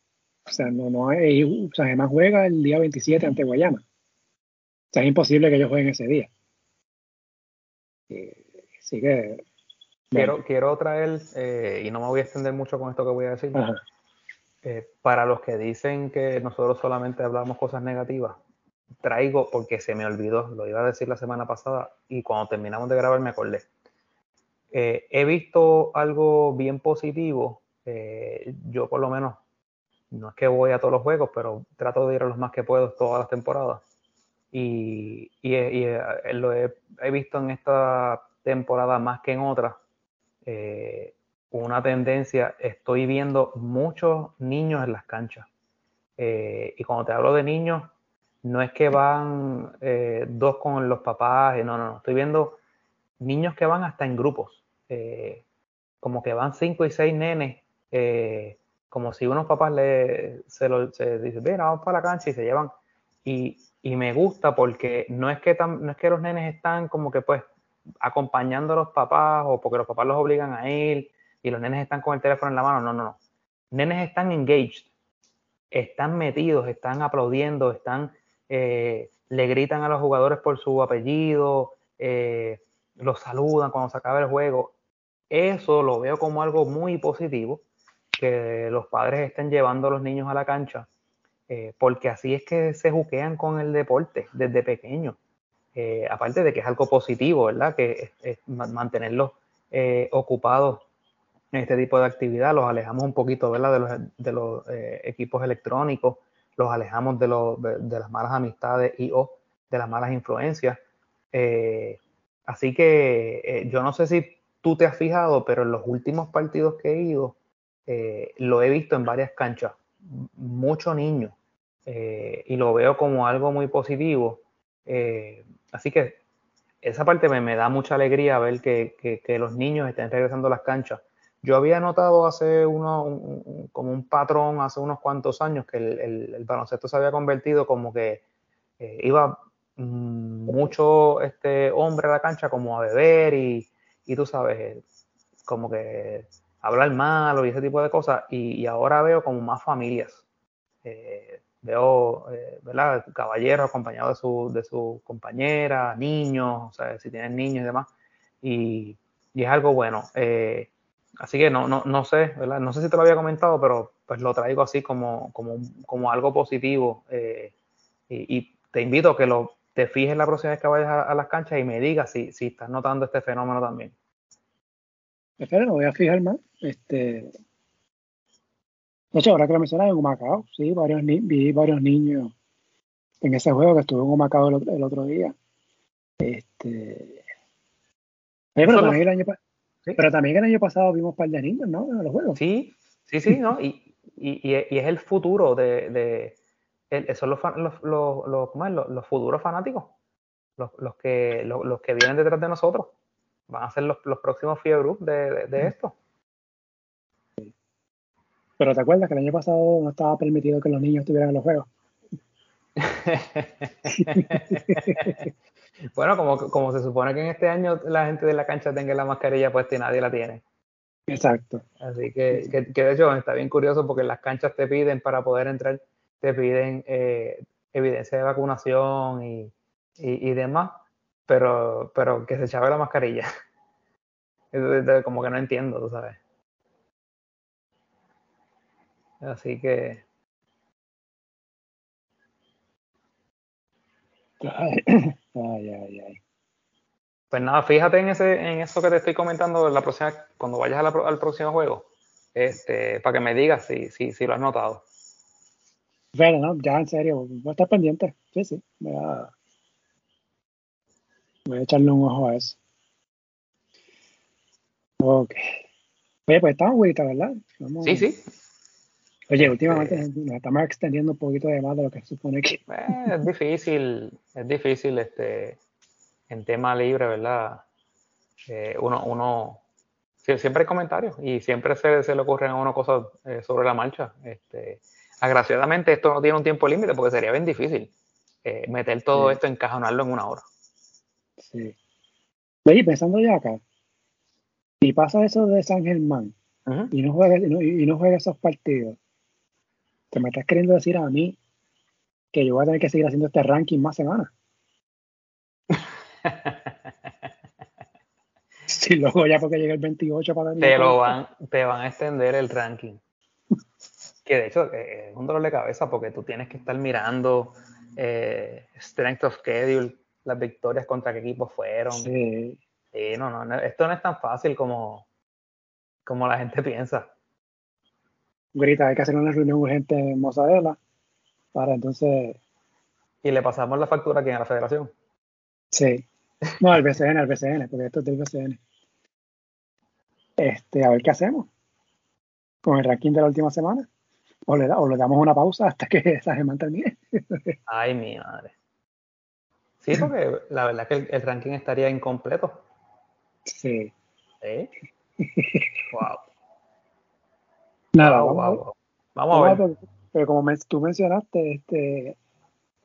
o sea, no, no hay, o sea, además juega el día 27 ante Guayana. O sea, es imposible que ellos jueguen ese día. Así que Quiero, quiero traer, eh, y no me voy a extender mucho con esto que voy a decir, eh, para los que dicen que nosotros solamente hablamos cosas negativas, traigo, porque se me olvidó, lo iba a decir la semana pasada, y cuando terminamos de grabar me acordé. Eh, he visto algo bien positivo, yo por lo menos, no es que voy a todos los juegos, pero trato de ir a los más que puedo todas las temporadas. Y, lo he, he visto en esta temporada más que en otras, eh, una tendencia, estoy viendo muchos niños en las canchas. Eh, y cuando te hablo de niños, no es que van eh, dos con los papás, no, no, no, estoy viendo niños que van hasta en grupos, como que van cinco y seis nenes, como si unos papás le, se, lo, se dicen, ven, vamos para la cancha y se llevan. Y, y me gusta porque no es, que no es que los nenes están como que pues acompañando a los papás o porque los papás los obligan a ir y los nenes están con el teléfono en la mano. No, no, no. Nenes están engaged, están metidos, están aplaudiendo, están, eh, le gritan a los jugadores por su apellido, eh, los saludan cuando se acaba el juego. Eso lo veo como algo muy positivo, que los padres estén llevando a los niños a la cancha, eh, porque así es que se juquean con el deporte desde pequeños. Eh, aparte de que es algo positivo, ¿verdad? Que es, mantenerlos eh, ocupados en este tipo de actividad, los alejamos un poquito, ¿verdad? De los, de los eh, equipos electrónicos, los alejamos de, las malas amistades y o de las malas influencias. así que yo no sé si tú te has fijado, pero en los últimos partidos que he ido, lo he visto en varias canchas, mucho niños, y lo veo como algo muy positivo. Así que esa parte me, da mucha alegría ver que, los niños estén regresando a las canchas. Yo había notado hace uno, como un patrón hace unos cuantos años que el, baloncesto se había convertido como que eh, iba mm, mucho este hombre a la cancha como a beber y, tú sabes, como que hablar malo y ese tipo de cosas. Y, ahora veo como más familias. Eh, veo, eh, ¿verdad? Caballeros acompañados de su, de su compañera, niños, o sea, si tienen niños y demás, y, es algo bueno. Eh, así que no, no, no sé, ¿verdad? No sé si te lo había comentado, pero pues lo traigo así como, como, como algo positivo. Eh, y, te invito a que lo, te fijes la próxima vez que vayas a, las canchas y me digas si, si estás notando este fenómeno también. Espera, lo voy a fijar más. Este, De hecho, ahora que lo mencionas en Humacao, sí, varios vi varios niños en ese juego que estuvo en Humacao el, otro día. Este. pero, también el año, pero también el año pasado vimos un par de niños, ¿no? En los juegos. Sí, sí, sí, ¿no? Y, y, y, es el futuro de. de son los, los, los, los, los futuros fanáticos. Los, los que, los, que vienen detrás de nosotros. Van a ser los, los próximos Group de, de esto. Pero te acuerdas que el año pasado no estaba permitido que los niños estuvieran en los juegos. bueno, como, como se supone que en este año la gente de la cancha tenga la mascarilla puesta y nadie la tiene. Exacto. Así que, que, de hecho está bien curioso porque las canchas te piden para poder entrar, te piden eh, evidencia de vacunación y, y, demás, pero, pero que se echaba la mascarilla. Como que no entiendo, tú sabes. Así que. Ay, ay, ay. Pues nada, fíjate en ese, en eso que te estoy comentando la próxima, cuando vayas al próximo juego, este, para que me digas si, si, si lo has notado. Bueno, no, ya en serio, voy a estar pendiente. Sí, sí. Voy a, voy a echarle un ojo a eso. Ok. Oye, pues estamos güeyita, ¿verdad? Sí, sí. Oye, últimamente este, nos estamos extendiendo un poquito de más de lo que se supone que. Eh, es difícil, es difícil este, en tema libre, ¿verdad? Eh, uno, uno, siempre hay comentarios y siempre se, se le ocurren a uno cosas eh, sobre la marcha. Este, agraciadamente esto no tiene un tiempo límite porque sería bien difícil meter todo esto, encajonarlo en una hora. Sí. Oye, pensando ya acá, si pasa eso de San Germán y, no juega, y no juega esos partidos, te me estás queriendo decir a mí que yo voy a tener que seguir haciendo este ranking más semanas. sí, luego ya porque llega el 28 para te lo van te van a extender el ranking que de hecho es un dolor de cabeza porque tú tienes que estar mirando eh, strength of schedule las victorias contra qué equipos fueron sí. no, no, esto no es tan fácil como como la gente piensa grita, hay que hacer una reunión urgente en Mozadela para entonces... Y le pasamos la factura aquí en la federación. Sí. No, al BCN, al BCN, porque esto es del BCN. Este, a ver qué hacemos con el ranking de la última semana. O le, o le damos una pausa hasta que esa semana termine. Ay, mi madre. Sí, porque la verdad es que el, ranking estaría incompleto. Sí. ¿Eh? wow. Nada, vamos, a ver. Pero, como tú mencionaste, este,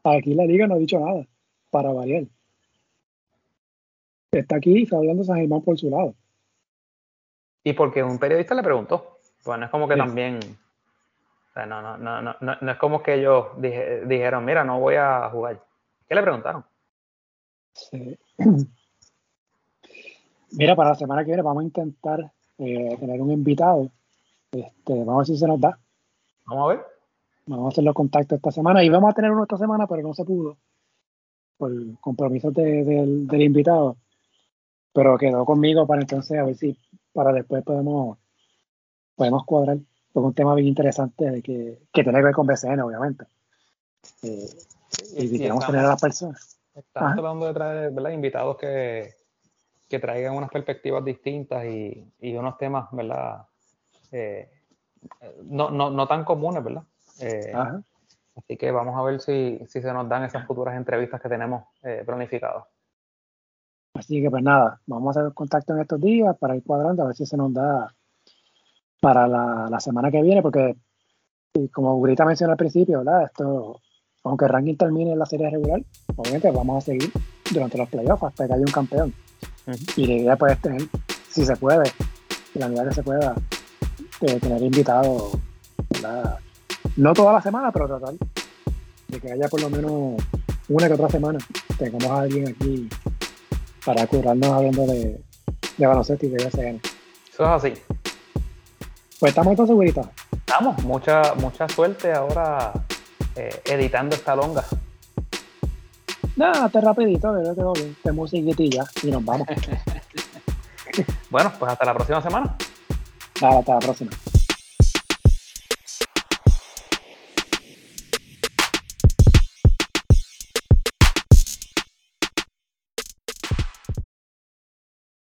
aquí la liga no ha dicho nada, para variar. Está aquí hablando San Germán por su lado. Y porque un periodista le preguntó. Pues no es como que también. no, no, no, no, no, es como que ellos dijeron, mira, no voy a jugar. ¿Qué le preguntaron? Sí. Mira, para la semana que viene vamos a intentar eh, tener un invitado este, vamos a ver si se nos da. Vamos a ver. Vamos a hacer los contactos esta semana y vamos a tener uno esta semana, pero no se pudo por compromisos del, invitado. Pero quedó conmigo para entonces a ver si para después podemos, podemos cuadrar. Porque un tema bien interesante de que, que tiene que ver con BCN, obviamente. Eh, y, queremos tener a las personas. Estamos tratando de traer invitados que, que traigan unas perspectivas distintas y, y unos temas, ¿verdad? Eh, no, no, no, tan comunes, ¿verdad? Eh, así que vamos a ver si, si, se nos dan esas futuras entrevistas que tenemos eh, planificadas. Así que pues nada, vamos a hacer contacto en estos días para ir cuadrando a ver si se nos da para la, la semana que viene, porque como Grita mencionó al principio, ¿verdad? Esto, aunque el ranking termine en la serie regular, obviamente vamos a seguir durante los playoffs hasta que haya un campeón. Y la idea puede tener, si se puede, la medida que se pueda, tener invitados, no toda la semana, pero tratar de que haya por lo menos una que otra semana tengamos a alguien aquí para curarnos hablando de, de baloncesto y de BCN. Eso es así. Pues estamos entonces, güerita. Estamos, mucha, mucha suerte ahora eh, editando esta longa. Nada, te rapidito, que quedó bien. Tenemos musiquitilla y nos vamos. bueno, pues hasta la próxima semana. Nada, hasta la próxima.